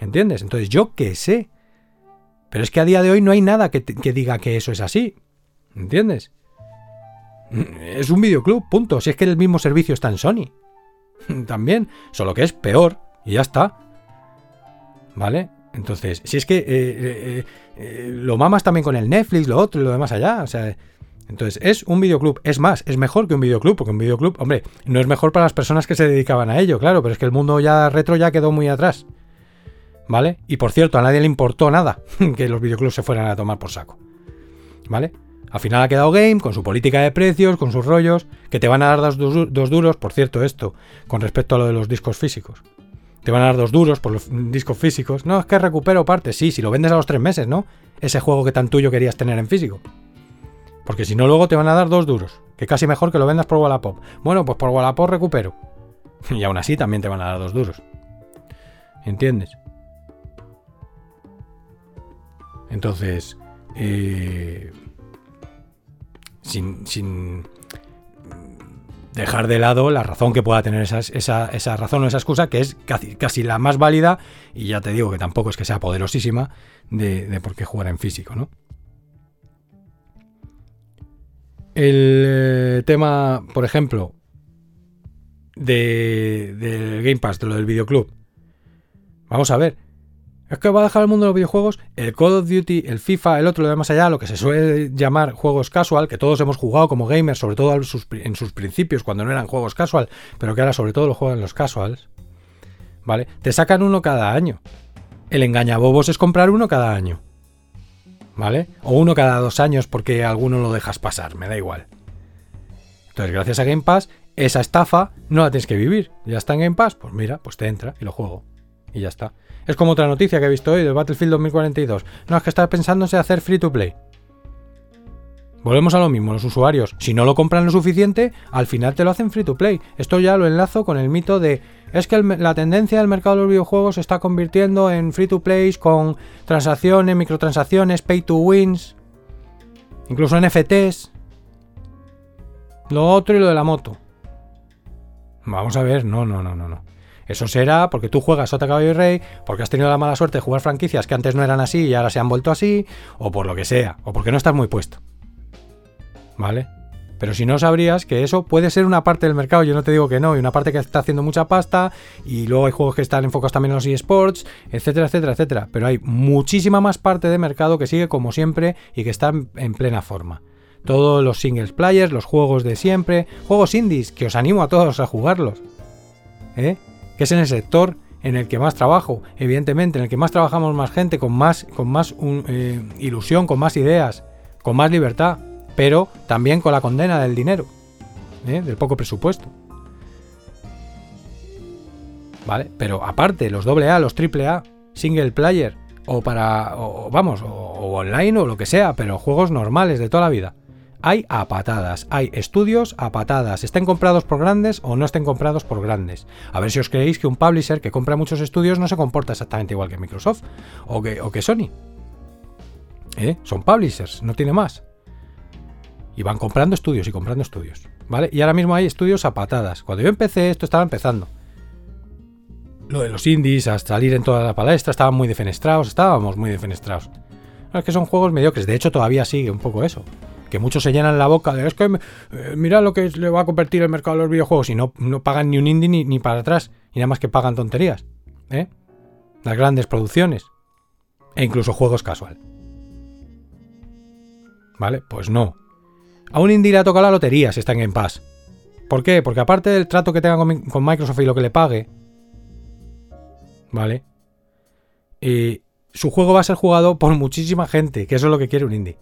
¿Entiendes? Entonces yo qué sé. Pero es que a día de hoy no hay nada que, diga que eso es así. ¿Entiendes? Es un videoclub, punto. Si es que el mismo servicio está en Sony. También. Solo que es peor. Y ya está. ¿Vale? Entonces, si es que eh, eh, eh, lo mamas también con el Netflix, lo otro y lo demás allá. O sea, entonces, es un videoclub. Es más, es mejor que un videoclub, porque un videoclub, hombre, no es mejor para las personas que se dedicaban a ello, claro, pero es que el mundo ya retro ya quedó muy atrás. ¿Vale? Y por cierto, a nadie le importó nada que los videoclubs se fueran a tomar por saco. ¿Vale? Al final ha quedado Game con su política de precios, con sus rollos, que te van a dar dos, dos, duros, por cierto, esto, con respecto a lo de los discos físicos. Te van a dar dos duros por los discos físicos. No, es que recupero parte, sí, si lo vendes a los tres meses, ¿no? Ese juego que tan tuyo querías tener en físico. Porque si no, luego te van a dar dos duros. Que casi mejor que lo vendas por Wallapop. Bueno, pues por Wallapop recupero. Y aún así también te van a dar dos duros. ¿Entiendes? Entonces, eh, sin, sin, dejar de lado la razón que pueda tener esa, esa, razón o esa excusa, que es casi, casi, la más válida, y ya te digo que tampoco es que sea poderosísima, de, por qué jugar en físico, ¿no? El eh, tema, por ejemplo, de, del Game Pass, de lo del videoclub. Vamos a ver. Es que va a dejar el mundo de los videojuegos, el Call of Duty, el FIFA, el otro, lo de más allá, lo que se suele llamar juegos casual, que todos hemos jugado como gamers, sobre todo en sus principios, cuando no eran juegos casual, pero que ahora sobre todo lo juegan los casuals. ¿Vale? Te sacan uno cada año. El engañabobos es comprar uno cada año. ¿vale? O uno cada dos años porque alguno lo dejas pasar, me da igual. Entonces, gracias a Game Pass, esa estafa no la tienes que vivir. Ya está en Game Pass, pues mira, pues te entra y lo juego. Y ya está. Es como otra noticia que he visto hoy del Battlefield 2042. No, es que está pensándose hacer free to play. Volvemos a lo mismo, los usuarios, si no lo compran lo suficiente, al final te lo hacen free to play. Esto ya lo enlazo con el mito de es que la tendencia del mercado de los videojuegos se está convirtiendo en free to play con transacciones, microtransacciones, pay to wins, incluso NFTs. Lo otro y lo de la moto. Vamos a ver, no, no, no, no, no. Eso será porque tú juegas Sota Caballo y Rey, porque has tenido la mala suerte de jugar franquicias que antes no eran así y ahora se han vuelto así, o por lo que sea, o porque no estás muy puesto. ¿Vale? Pero si no sabrías que eso puede ser una parte del mercado, yo no te digo que no, y una parte que está haciendo mucha pasta, y luego hay juegos que están enfocados también en los eSports, etcétera, etcétera, etcétera. Pero hay muchísima más parte de mercado que sigue como siempre y que está en plena forma. Todos los singles players, los juegos de siempre, juegos indies, que os animo a todos a jugarlos. ¿eh? Que es en el sector en el que más trabajo, evidentemente, en el que más trabajamos más gente, con más, con más eh, ilusión, con más ideas, con más libertad pero también con la condena del dinero, ¿eh? del poco presupuesto. ¿Vale? Pero aparte, los AA, los AAA, single player, o para, vamos, o, online o lo que sea, pero juegos normales de toda la vida. Hay a patadas. Hay estudios a patadas. Estén comprados por grandes o no estén comprados por grandes. A ver si os creéis que un publisher que compra muchos estudios no se comporta exactamente igual que Microsoft o que, Sony. ¿Eh? Son publishers, no tiene más. Y van comprando estudios y comprando estudios. ¿Vale? Y ahora mismo hay estudios a patadas. Cuando yo empecé, esto estaba empezando. Lo de los indies, a salir en toda la palestra, estaban muy defenestrados, estábamos muy defenestrados. es que son juegos mediocres, de hecho todavía sigue un poco eso. Que muchos se llenan la boca de es que eh, mira lo que le va a convertir el mercado de los videojuegos y no, no pagan ni un indie ni, ni, para atrás, y nada más que pagan tonterías. ¿eh? Las grandes producciones. E incluso juegos casual. ¿Vale? Pues no. A un indie le ha tocado la lotería si está en Game Pass. ¿Por qué? Porque aparte del trato que tenga con, Microsoft y lo que le pague, ¿vale? Y su juego va a ser jugado por muchísima gente, que eso es lo que quiere un indie.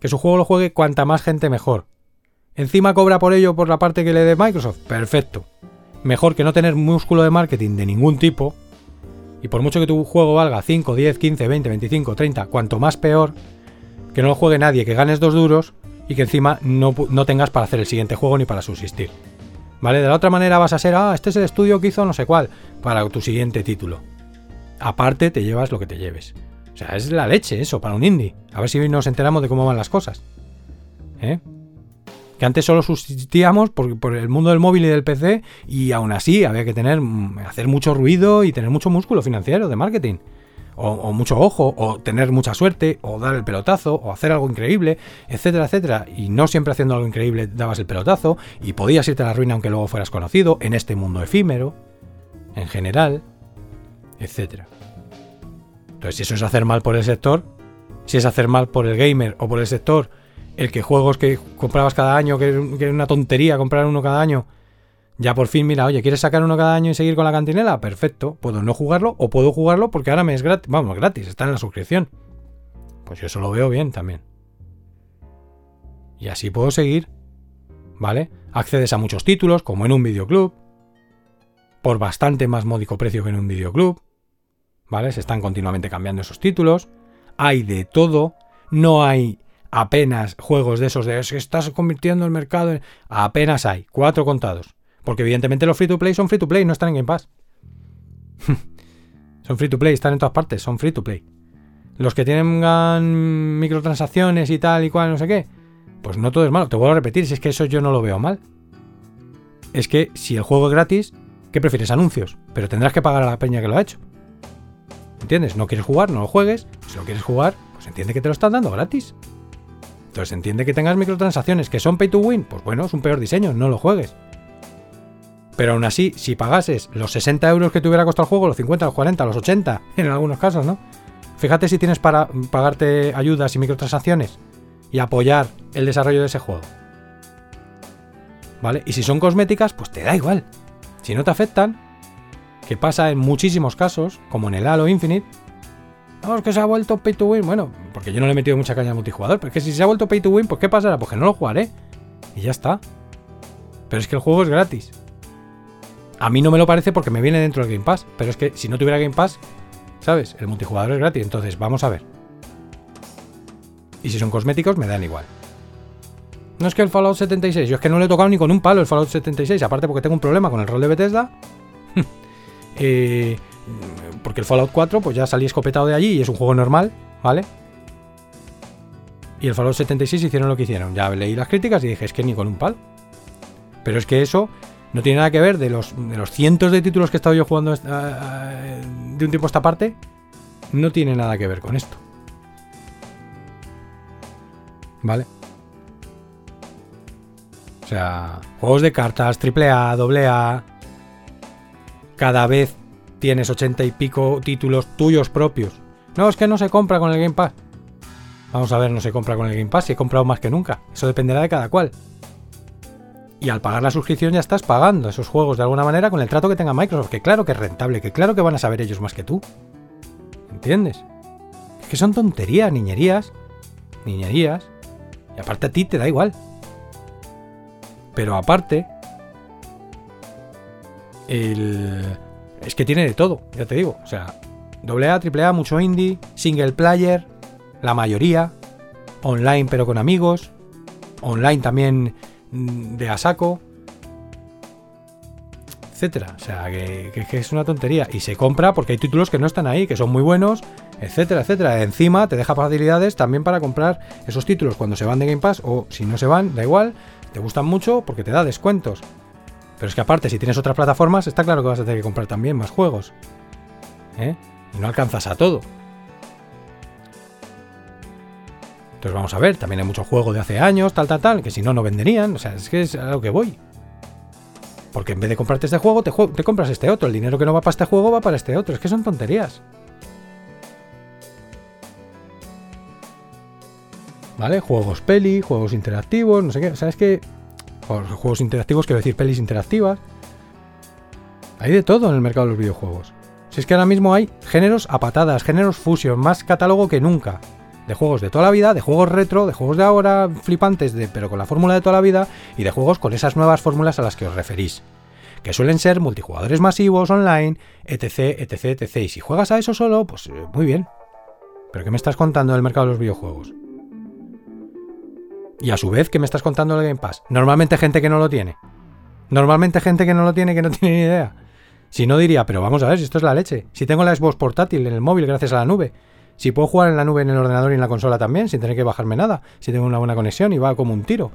Que su juego lo juegue cuanta más gente mejor. Encima cobra por ello por la parte que le dé Microsoft. Perfecto. Mejor que no tener músculo de marketing de ningún tipo. Y por mucho que tu juego valga 5, 10, 15, 20, 25, 30, cuanto más peor, que no lo juegue nadie, que ganes dos duros y que encima no, tengas para hacer el siguiente juego ni para subsistir. ¿Vale? De la otra manera vas a ser, ah, este es el estudio que hizo no sé cuál, para tu siguiente título. Aparte te llevas lo que te lleves. O sea, es la leche eso para un indie. A ver si nos enteramos de cómo van las cosas. ¿Eh? Que antes solo subsistíamos por, el mundo del móvil y del PC y aún así había que tener, mm, hacer mucho ruido y tener mucho músculo financiero de marketing o, mucho ojo, o tener mucha suerte, o dar el pelotazo, o hacer algo increíble, etcétera, etcétera. Y no siempre haciendo algo increíble dabas el pelotazo, y podías irte a la ruina aunque luego fueras conocido, en este mundo efímero, en general, etcétera. Entonces, si eso es hacer mal por el sector, si es hacer mal por el gamer o por el sector, el que juegos que comprabas cada año, que, era una tontería comprar uno cada año, ya por fin, mira, oye, ¿quieres sacar uno cada año y seguir con la cantinela? Perfecto. Puedo no jugarlo o puedo jugarlo porque ahora me es gratis. Vamos, gratis, está en la suscripción. Pues yo eso lo veo bien también. Y así puedo seguir. ¿Vale? Accedes a muchos títulos, como en un videoclub. Por bastante más módico precio que en un videoclub. ¿Vale? Se están continuamente cambiando esos títulos. Hay de todo. No hay apenas juegos de esos de es que estás convirtiendo el mercado en... Apenas hay. Cuatro contados. Porque evidentemente los free to play son free to play, no están en Game Pass. son free to play, están en todas partes, son free to play. Los que tengan microtransacciones y tal y cual, no sé qué, pues no todo es malo. Te vuelvo a repetir, si es que eso yo no lo veo mal. Es que si el juego es gratis, ¿qué prefieres? Anuncios. Pero tendrás que pagar a la peña que lo ha hecho. ¿Entiendes? No quieres jugar, no lo juegues. Si lo quieres jugar, pues entiende que te lo están dando gratis. Entonces entiende que tengas microtransacciones que son pay to win. Pues bueno, es un peor diseño, no lo juegues. Pero aún así, si pagases los 60 euros que te hubiera costado el juego, los 50, los 40, los 80, en algunos casos, ¿no? Fíjate si tienes para pagarte ayudas y microtransacciones y apoyar el desarrollo de ese juego. ¿Vale? Y si son cosméticas, pues te da igual. Si no te afectan, que pasa en muchísimos casos, como en el Halo Infinite, no, es que se ha vuelto pay to win. Bueno, porque yo no le he metido mucha caña al multijugador, pero es que si se ha vuelto pay to win, pues ¿qué pasará? Pues que no lo jugaré. Y ya está. Pero es que el juego es gratis. A mí no me lo parece porque me viene dentro del Game Pass, pero es que si no tuviera Game Pass, ¿sabes? El multijugador es gratis, entonces vamos a ver. Y si son cosméticos, me dan igual. No es que el Fallout 76, yo es que no le he tocado ni con un palo el Fallout 76, aparte porque tengo un problema con el rol de Bethesda. Eh, porque el Fallout 4, pues ya salí escopetado de allí y es un juego normal, ¿vale? Y el Fallout 76 hicieron lo que hicieron. Ya leí las críticas y dije, es que ni con un palo. Pero es que eso no tiene nada que ver de los, de los cientos de títulos que he estado yo jugando de un tiempo a esta parte. No tiene nada que ver con esto. ¿Vale? O sea, juegos de cartas, AAA, AA. Cada vez tienes ochenta y pico títulos tuyos propios. No, es que no se compra con el Game Pass. Vamos a ver, no se compra con el Game Pass, si he comprado más que nunca. Eso dependerá de cada cual. Y al pagar la suscripción ya estás pagando esos juegos de alguna manera con el trato que tenga Microsoft, que claro que es rentable, que claro que van a saber ellos más que tú. ¿Entiendes? Es que son tonterías, niñerías, niñerías. Y aparte a ti te da igual. Pero aparte, es que tiene de todo, ya te digo. O sea, AA, AAA, mucho indie, single player, la mayoría, online pero con amigos, online también mm, de a saco, etcétera. O sea, que, es una tontería. Y se compra porque hay títulos que no están ahí, que son muy buenos, etcétera, etcétera. Encima te deja facilidades también para comprar esos títulos cuando se van de Game Pass o si no se van, da igual, te gustan mucho porque te da descuentos. Pero es que aparte, si tienes otras plataformas, está claro que vas a tener que comprar también más juegos. ¿eh? Y no alcanzas a todo. Entonces vamos a ver, también hay mucho juego de hace años, tal, tal, tal, que si no, no venderían. O sea, es que es a lo que voy. Porque en vez de comprarte este juego, te, compras este otro. El dinero que no va para este juego va para este otro. Es que son tonterías. ¿Vale? Juegos peli, juegos interactivos, no sé qué. O sea, es que juegos interactivos, quiero decir pelis interactivas. Hay de todo en el mercado de los videojuegos. Si es que ahora mismo hay géneros a patadas, géneros fusion, más catálogo que nunca. De juegos de toda la vida, de juegos retro, de juegos de ahora flipantes, de, pero con la fórmula de toda la vida, y de juegos con esas nuevas fórmulas a las que os referís. Que suelen ser multijugadores masivos, online, etc, etc, etc. Y si juegas a eso solo, pues eh, muy bien. Pero ¿qué me estás contando del mercado de los videojuegos? Y a su vez, ¿qué me estás contando del Game Pass? Normalmente gente que no lo tiene. Normalmente gente que no lo tiene, que no tiene ni idea. Si no diría, pero vamos a ver, si esto es la leche. Si tengo la Xbox portátil en el móvil gracias a la nube. Si puedo jugar en la nube en el ordenador y en la consola también, sin tener que bajarme nada. Si tengo una buena conexión y va como un tiro.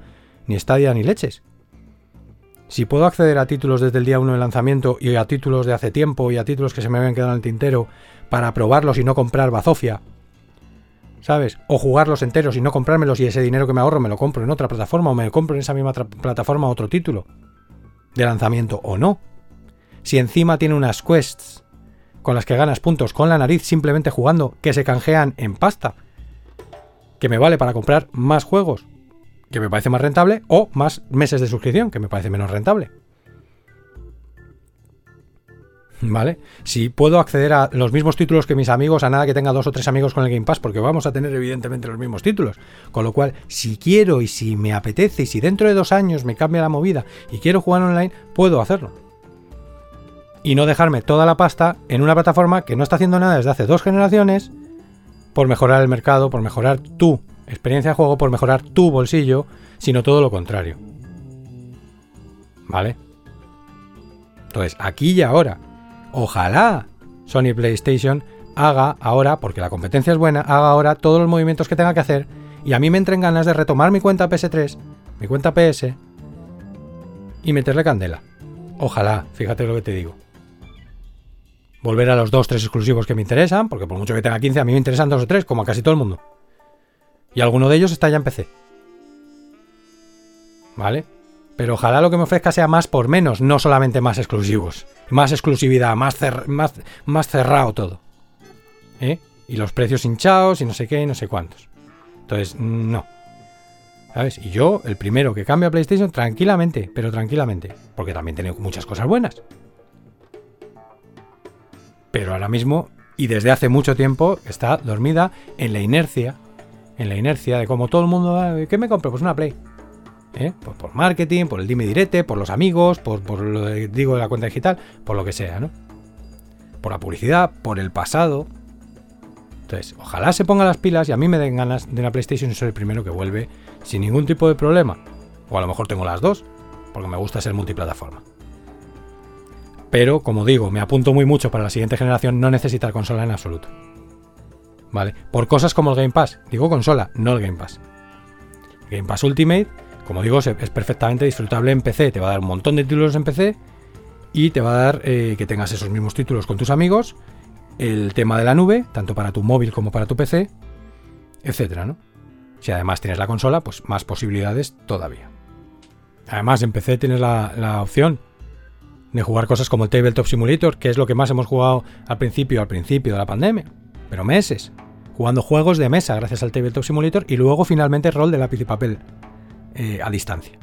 Ni estadia ni leches. Si puedo acceder a títulos desde el día 1 de lanzamiento y a títulos de hace tiempo y a títulos que se me habían quedado en el tintero para probarlos y no comprar bazofia, ¿sabes? O jugarlos enteros y no comprármelos y ese dinero que me ahorro me lo compro en otra plataforma o me compro en esa misma plataforma otro título de lanzamiento o no. Si encima tiene unas quests con las que ganas puntos con la nariz simplemente jugando que se canjean en pasta, que me vale para comprar más juegos, que me parece más rentable, o más meses de suscripción, que me parece menos rentable. ¿Vale? Si puedo acceder a los mismos títulos que mis amigos, a nada que tenga dos o tres amigos con el Game Pass, porque vamos a tener evidentemente los mismos títulos. Con lo cual, si quiero y si me apetece y si dentro de dos años me cambia la movida y quiero jugar online, puedo hacerlo. Y no dejarme toda la pasta en una plataforma que no está haciendo nada desde hace dos generaciones por mejorar el mercado, por mejorar tu experiencia de juego, por mejorar tu bolsillo, sino todo lo contrario. ¿Vale? Entonces, aquí y ahora, Ojalá Sony PlayStation haga ahora, porque la competencia es buena, haga ahora todos los movimientos que tenga que hacer y a mí me entren ganas de retomar mi cuenta PS3, mi cuenta PS y meterle candela. Ojalá, fíjate lo que te digo. Volver a los dos, tres exclusivos que me interesan, porque por mucho que tenga 15, a mí me interesan dos o tres, como a casi todo el mundo. Y alguno de ellos está ya en PC. ¿Vale? Pero ojalá lo que me ofrezca sea más por menos, no solamente más exclusivos. Más exclusividad, más, cerrado todo. ¿Eh? Y los precios hinchados y no sé qué y no sé cuántos. Entonces, no. ¿Sabes? Y yo, el primero que cambia a PlayStation, tranquilamente, pero tranquilamente. Porque también tiene muchas cosas buenas. Pero ahora mismo, y desde hace mucho tiempo, está dormida en la inercia. En la inercia de como todo el mundo, ah, ¿qué me compro? Pues una Play. ¿Eh? por, marketing, por el dime direte, por los amigos, por, lo que digo de la cuenta digital, por lo que sea, ¿no? Por la publicidad, por el pasado. Entonces, ojalá se pongan las pilas y a mí me den ganas de una PlayStation y soy el primero que vuelve sin ningún tipo de problema. O a lo mejor tengo las dos, porque me gusta ser multiplataforma. Pero, como digo, me apunto muy mucho para la siguiente generación no necesitar consola en absoluto. ¿Vale? Por cosas como el Game Pass. Digo consola, no el Game Pass. Game Pass Ultimate como digo, es perfectamente disfrutable en PC. Te va a dar un montón de títulos en PC y te va a dar eh, que tengas esos mismos títulos con tus amigos. El tema de la nube, tanto para tu móvil como para tu PC, etcétera, ¿no? Si además tienes la consola, pues más posibilidades todavía. Además, en PC tienes la, la opción de jugar cosas como el Tabletop Simulator, que es lo que más hemos jugado al principio, al principio de la pandemia, pero meses, jugando juegos de mesa gracias al Tabletop Simulator y luego finalmente rol de lápiz y papel eh, a distancia.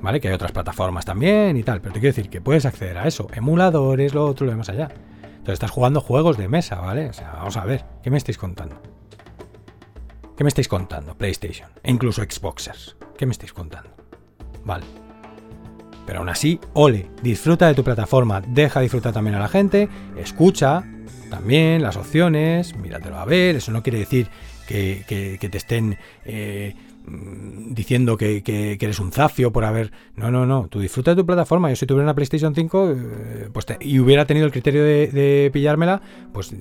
¿Vale? Que hay otras plataformas también y tal, pero te quiero decir que puedes acceder a eso, emuladores, lo otro, lo demás allá. Entonces estás jugando juegos de mesa, ¿vale? O sea, vamos a ver, ¿qué me estáis contando? ¿Qué me estáis contando? PlayStation, e incluso Xboxers. ¿Qué me estáis contando? Vale. Pero aún así, ole, disfruta de tu plataforma, deja disfrutar también a la gente, escucha también las opciones, míratelo a ver, eso no quiere decir que, te estén eh, diciendo que, eres un zafio por haber... No, no, no, tú disfruta de tu plataforma. Yo si tuviera una PlayStation 5 eh, pues y hubiera tenido el criterio de, pillármela, pues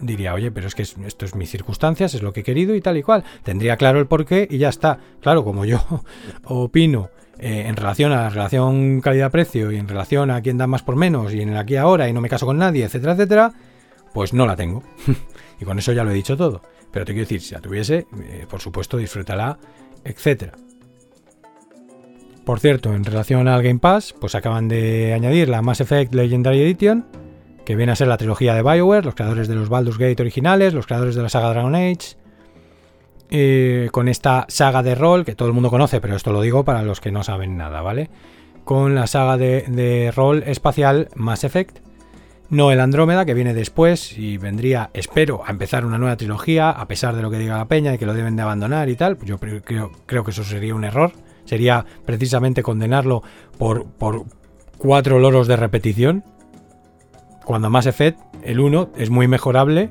diría, oye, pero es que esto es mis circunstancias, es lo que he querido y tal y cual. Tendría claro el porqué y ya está. Claro, como yo opino eh, en relación a la relación calidad-precio y en relación a quién da más por menos y en el aquí ahora y no me caso con nadie, etcétera, etcétera, pues no la tengo. y con eso ya lo he dicho todo. Pero te quiero decir, si la tuviese, eh, por supuesto, disfrútala, etcétera. Por cierto, en relación al Game Pass, pues acaban de añadir la Mass Effect Legendary Edition, que viene a ser la trilogía de BioWare, los creadores de los Baldur's Gate originales, los creadores de la saga Dragon Age, eh, con esta saga de rol que todo el mundo conoce, pero esto lo digo para los que no saben nada, ¿vale? Con la saga de, de rol espacial Mass Effect, no el Andrómeda, que viene después y vendría, espero, a empezar una nueva trilogía, a pesar de lo que diga la peña y que lo deben de abandonar y tal. Yo creo, que eso sería un error. Sería precisamente condenarlo por, por cuatro loros de repetición. Cuando Mass Effect, el 1, es muy mejorable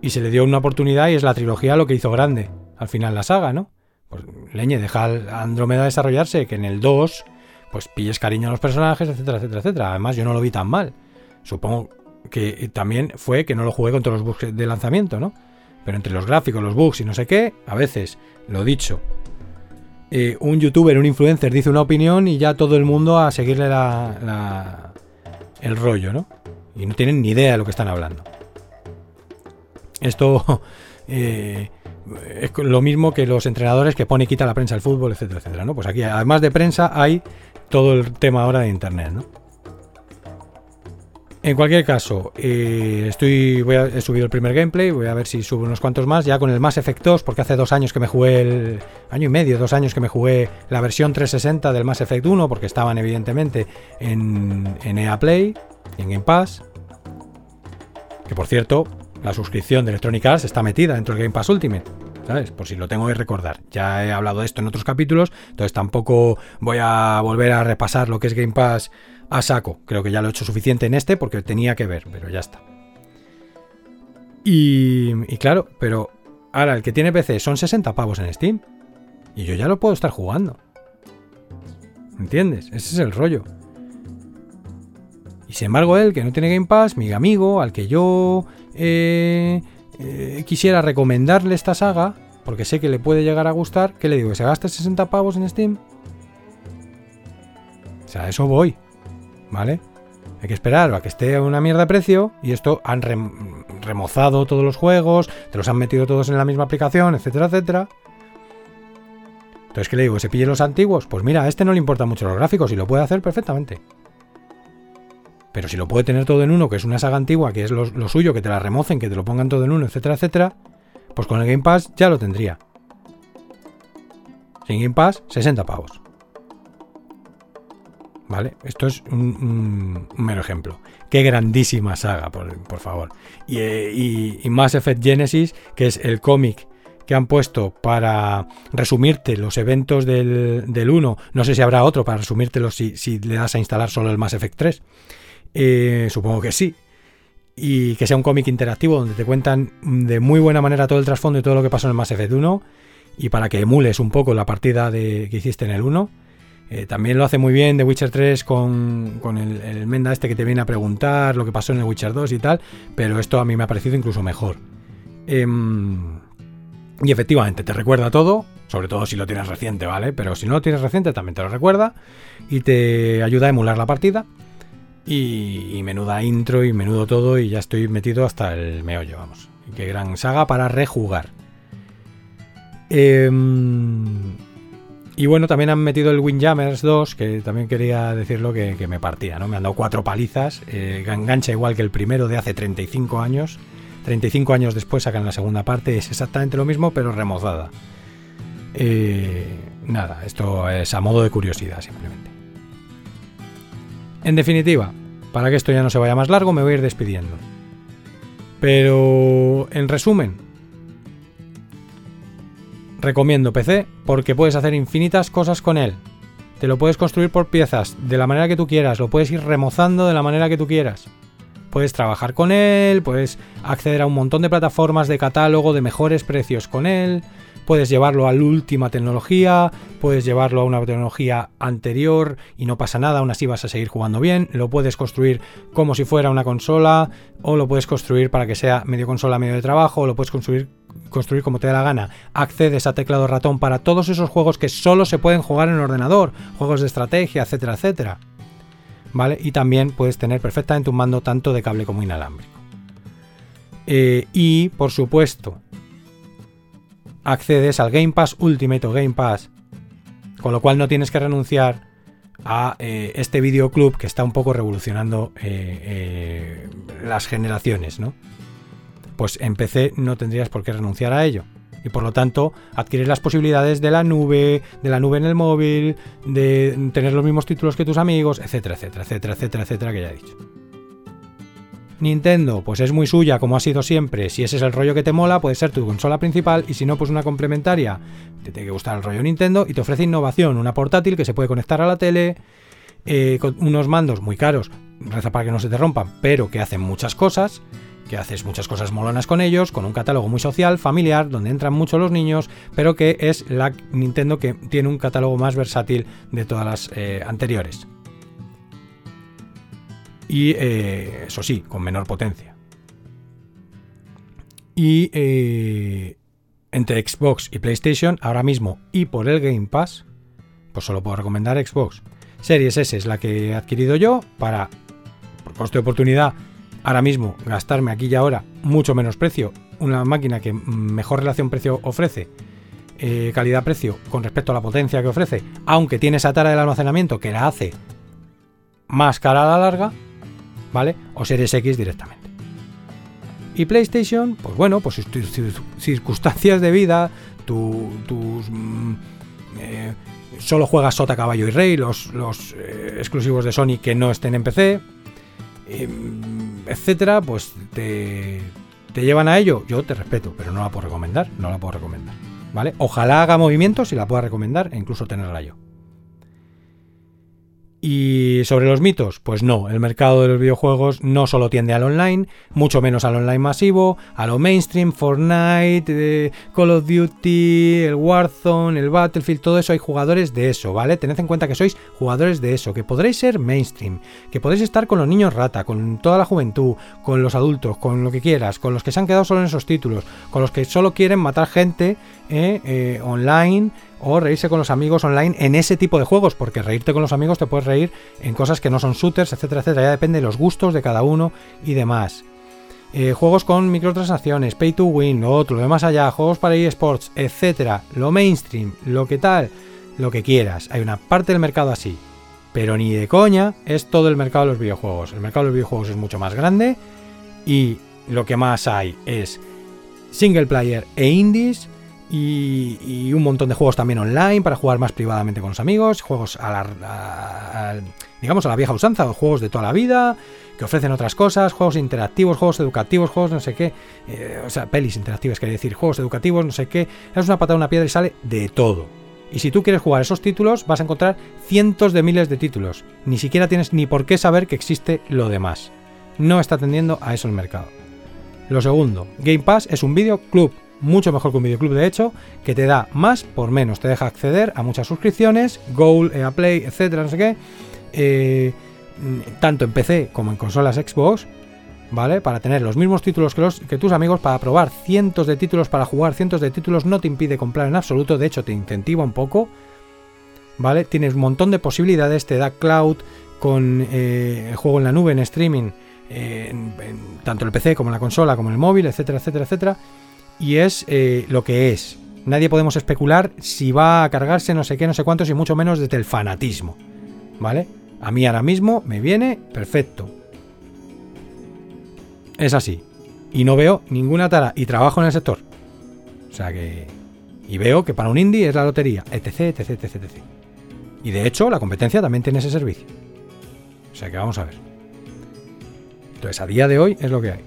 y se le dio una oportunidad y es la trilogía lo que hizo grande al final la saga, ¿no? Pues leñe, deja a Andrómeda desarrollarse, que en el 2 pues pilles cariño a los personajes, etcétera, etcétera, etcétera. Además, yo no lo vi tan mal. Supongo que también fue que no lo jugué con todos los bugs de lanzamiento, ¿no? Pero entre los gráficos, los bugs y no sé qué, a veces, lo dicho, eh, un youtuber, un influencer dice una opinión y ya todo el mundo a seguirle la, el rollo, ¿no? Y no tienen ni idea de lo que están hablando. Esto eh, es lo mismo que los entrenadores que pone y quita la prensa al fútbol, etcétera, etcétera, ¿no? Pues aquí, además de prensa, hay todo el tema ahora de internet, ¿no? En cualquier caso, eh, estoy, he subido el primer gameplay, voy a ver si subo unos cuantos más, ya con el Mass Effect 2, porque hace dos años que me jugué el año y medio, dos años que me jugué la versión 360 del Mass Effect 1, porque estaban evidentemente en, en EA Play en Game Pass. Que por cierto, la suscripción de Electronic Arts está metida dentro del Game Pass Ultimate. ¿sabes? Por si lo tengo que recordar. Ya he hablado de esto en otros capítulos, entonces tampoco voy a volver a repasar lo que es Game Pass a saco. Creo que ya lo he hecho suficiente en este porque tenía que ver, pero ya está. Y, claro, pero ahora el que tiene PC son 60 pavos en Steam. Y yo ya lo puedo estar jugando. ¿Entiendes? Ese es el rollo. Y sin embargo, él, que no tiene Game Pass, mi amigo, al que yo eh, eh, quisiera recomendarle esta saga, porque sé que le puede llegar a gustar, ¿qué le digo? ¿Que se gasta 60 pavos en Steam? O sea, a eso voy. ¿Vale? Hay que esperar a que esté a una mierda de precio y esto han remozado todos los juegos, te los han metido todos en la misma aplicación, etcétera, etcétera. Entonces, ¿qué le digo? ¿Se pille los antiguos? Pues mira, a este no le importan mucho los gráficos y lo puede hacer perfectamente. Pero si lo puede tener todo en uno, que es una saga antigua, que es lo, lo suyo, que te la remocen, que te lo pongan todo en uno, etcétera, etcétera, pues con el Game Pass ya lo tendría. Sin Game Pass, 60 pavos. ¿Vale? Esto es un, mero ejemplo. Qué grandísima saga, por, favor. Eh, y, Mass Effect Genesis, que es el cómic que han puesto para resumirte los eventos del, 1. No sé si habrá otro para resumírtelo si, si, le das a instalar solo el Mass Effect 3. Eh, supongo que sí. Y que sea un cómic interactivo donde te cuentan de muy buena manera todo el trasfondo y todo lo que pasó en el Mass Effect 1. Y para que emules un poco la partida de, que hiciste en el 1 eh, también lo hace muy bien The Witcher 3 con, el, Menda este que te viene a preguntar lo que pasó en el Witcher 2 y tal, pero esto a mí me ha parecido incluso mejor. Em, y efectivamente, te recuerda todo, sobre todo si lo tienes reciente, ¿vale? Pero si no lo tienes reciente, también te lo recuerda y te ayuda a emular la partida. Y, menuda intro y menudo todo, y ya estoy metido hasta el meollo, vamos. Qué gran saga para rejugar. Eh, y bueno, también han metido el Windjammers 2, que también quería decirlo que, me partía, ¿no? Me han dado cuatro palizas, eh, engancha igual que el primero de hace 35 años. 35 años después sacan la segunda parte, es exactamente lo mismo, pero remozada. Eh, nada, esto es a modo de curiosidad simplemente. En definitiva, para que esto ya no se vaya más largo, me voy a ir despidiendo. Pero, en resumen, Recomiendo PC porque puedes hacer infinitas cosas con él. Te lo puedes construir por piezas, de la manera que tú quieras, lo puedes ir remozando de la manera que tú quieras. Puedes trabajar con él, puedes acceder a un montón de plataformas de catálogo de mejores precios con él, puedes llevarlo a la última tecnología, puedes llevarlo a una tecnología anterior y no pasa nada, aún así vas a seguir jugando bien, lo puedes construir como si fuera una consola, o lo puedes construir para que sea medio consola, medio de trabajo, o lo puedes construir construir como te dé la gana. Accedes a teclado ratón para todos esos juegos que solo se pueden jugar en ordenador, juegos de estrategia, etcétera, etcétera. ¿Vale? Y también puedes tener perfectamente un mando tanto de cable como inalámbrico. Eh, y, por supuesto, accedes al Game Pass Ultimate o Game Pass, con lo cual no tienes que renunciar a eh, este videoclub que está un poco revolucionando eh, las generaciones, ¿no? Pues en PC no tendrías por qué renunciar a ello. Y por lo tanto, adquieres las posibilidades de la nube, de la nube en el móvil, de tener los mismos títulos que tus amigos, etcétera, etcétera, etcétera, etcétera, etcétera, que ya he dicho. Nintendo, pues es muy suya, como ha sido siempre. Si ese es el rollo que te mola, puede ser tu consola principal y si no, pues una complementaria. Te tiene que gustar el rollo Nintendo y te ofrece innovación, una portátil que se puede conectar a la tele, eh, con unos mandos muy caros, reza para que no se te rompan, pero que hacen muchas cosas, que haces muchas cosas molonas con ellos, con un catálogo muy social, familiar, donde entran mucho los niños, pero que es la Nintendo que tiene un catálogo más versátil de todas las eh, anteriores y eh, eso sí, con menor potencia. Y eh, entre Xbox y PlayStation, ahora mismo y por el Game Pass, pues solo puedo recomendar Xbox. Series S es la que he adquirido yo para, por coste de oportunidad, ahora mismo gastarme aquí y ahora mucho menos precio. Una máquina que mejor relación precio ofrece, eh, calidad-precio con respecto a la potencia que ofrece, aunque tiene esa tara del almacenamiento que la hace más cara a la larga, ¿vale? O Series X directamente. Y PlayStation, pues bueno, pues tus circunstancias de vida, tus... Mm, eh, solo juegas Sota, Caballo y Rey, los, los eh, exclusivos de Sony que no estén en PC, em, etcétera, pues te, te llevan a ello. Yo te respeto, pero no la puedo recomendar, no la puedo recomendar. ¿Vale? Ojalá haga movimientos y la pueda recomendar e incluso tenerla yo. Y sobre los mitos, pues no, el mercado de los videojuegos no solo tiende al online, mucho menos al online masivo, a lo mainstream, Fortnite, eh, Call of Duty, el Warzone, el Battlefield, todo eso hay jugadores de eso, ¿vale? Tened en cuenta que sois jugadores de eso, que podréis ser mainstream, que podréis estar con los niños rata, con toda la juventud, con los adultos, con lo que quieras, con los que se han quedado solo en esos títulos, con los que solo quieren matar gente eh, eh, online o reírse con los amigos online en ese tipo de juegos, porque reírte con los amigos te puedes reír en cosas que no son shooters, etcétera, etcétera. Ya depende de los gustos de cada uno y demás. Eh, juegos con microtransacciones, pay to win, lo otro, lo demás allá, juegos para eSports, etcétera, lo mainstream, lo que tal, lo que quieras. Hay una parte del mercado así, pero ni de coña es todo el mercado de los videojuegos. El mercado de los videojuegos es mucho más grande y lo que más hay es single player e indies y, un montón de juegos también online para jugar más privadamente con los amigos, juegos a la, digamos a la vieja usanza, o juegos de toda la vida, que ofrecen otras cosas, juegos interactivos, juegos educativos, juegos no sé qué, eh, o sea, pelis interactivas, quería decir, juegos educativos, no sé qué, es una patada, una piedra y sale de todo. Y si tú quieres jugar esos títulos, vas a encontrar cientos de miles de títulos. Ni siquiera tienes ni por qué saber que existe lo demás. No está atendiendo a eso el mercado. Lo segundo, Game Pass es un videoclub mucho mejor que un videoclub de hecho, que te da más por menos, te deja acceder a muchas suscripciones, Goal, EA Play, etcétera, no sé qué, eh, tanto en PC como en consolas Xbox, ¿vale? Para tener los mismos títulos que, los, que tus amigos, para probar cientos de títulos, para jugar cientos de títulos, no te impide comprar en absoluto, de hecho te incentiva un poco, ¿vale? Tienes un montón de posibilidades, te da cloud con eh, el juego en la nube, en streaming, eh, tanto el PC como en la consola, como en el móvil, etcétera, etcétera, etcétera y es eh, lo que es. Nadie podemos especular si va a cargarse no sé qué, no sé cuántos y mucho menos desde el fanatismo. ¿Vale? A mí ahora mismo me viene perfecto. Es así. Y no veo ninguna tara. Y trabajo en el sector. O sea que... Y veo que para un indie es la lotería, etc, etc, etc, etc. Y de hecho la competencia también tiene ese servicio. O sea que vamos a ver. Entonces a día de hoy es lo que hay.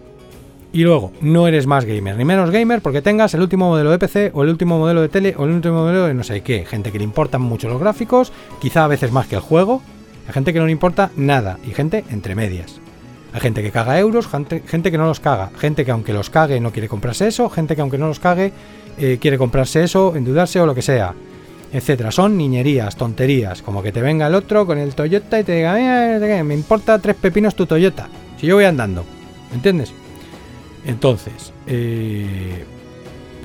Y luego, no eres más gamer ni menos gamer porque tengas el último modelo de PC o el último modelo de tele o el último modelo de no sé qué. Gente que le importan mucho los gráficos, quizá a veces más que el juego. Hay gente que no le importa nada y gente entre medias. Hay gente que caga euros, gente, que no los caga, gente que aunque los cague no quiere comprarse eso, gente que aunque no los cague eh, quiere comprarse eso, endeudarse o lo que sea, etcétera. Son niñerías, tonterías, como que te venga el otro con el Toyota y te diga, "Mira, me importa tres pepinos tu Toyota, si yo voy andando, ¿entiendes? Entonces, eh,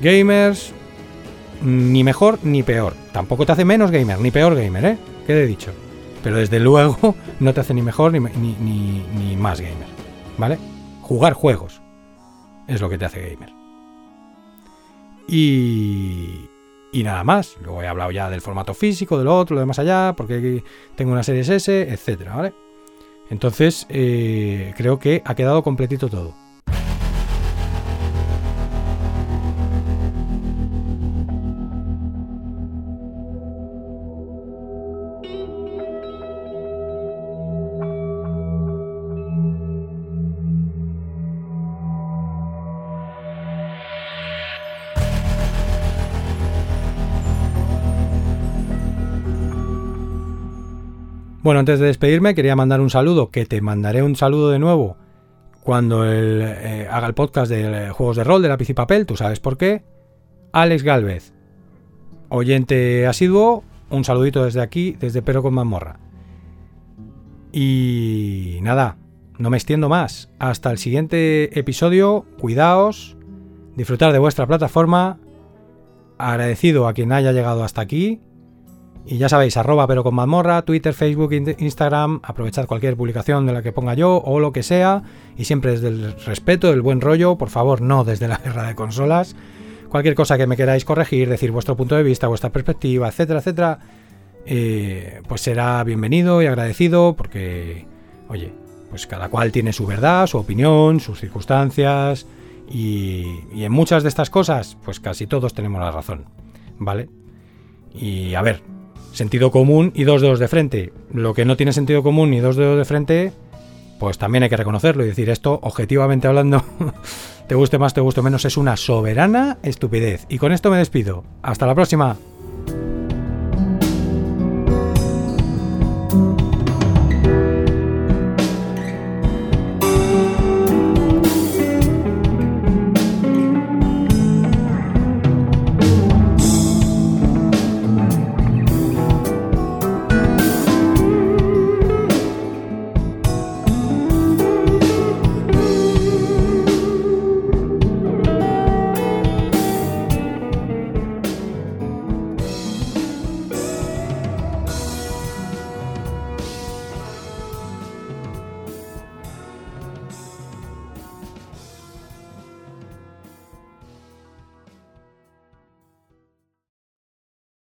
gamers, ni mejor ni peor. Tampoco te hace menos gamer, ni peor gamer, ¿eh? ¿Qué he dicho? Pero desde luego no te hace ni mejor ni, ni, ni, más gamer, ¿vale? Jugar juegos es lo que te hace gamer. Y, y nada más. Luego he hablado ya del formato físico, de lo otro, lo de más allá, porque tengo una serie S, etcétera, ¿vale? Entonces, eh, creo que ha quedado completito todo. Bueno, antes de despedirme, quería mandar un saludo, que te mandaré un saludo de nuevo cuando el, eh, haga el podcast de eh, juegos de rol de lápiz y papel, tú sabes por qué. Alex Galvez, oyente asiduo, un saludito desde aquí, desde Pero con Mazmorra. Y nada, no me extiendo más. Hasta el siguiente episodio, cuidaos, disfrutar de vuestra plataforma. Agradecido a quien haya llegado hasta aquí y ya sabéis, arroba pero con mazmorra, Twitter, Facebook, Instagram, aprovechad cualquier publicación de la que ponga yo o lo que sea, y siempre desde el respeto, del buen rollo, por favor, no desde la guerra de consolas. Cualquier cosa que me queráis corregir, decir vuestro punto de vista, vuestra perspectiva, etcétera, etcétera, eh, pues será bienvenido y agradecido porque, oye, pues cada cual tiene su verdad, su opinión, sus circunstancias, y en muchas de estas cosas, pues casi todos tenemos la razón, ¿vale? Y a ver, sentido común y dos dedos de frente. Lo que no tiene sentido común ni dos dedos de frente, pues también hay que reconocerlo y decir esto, objetivamente hablando, te guste más, te guste menos, es una soberana estupidez. Y con esto me despido. Hasta la próxima.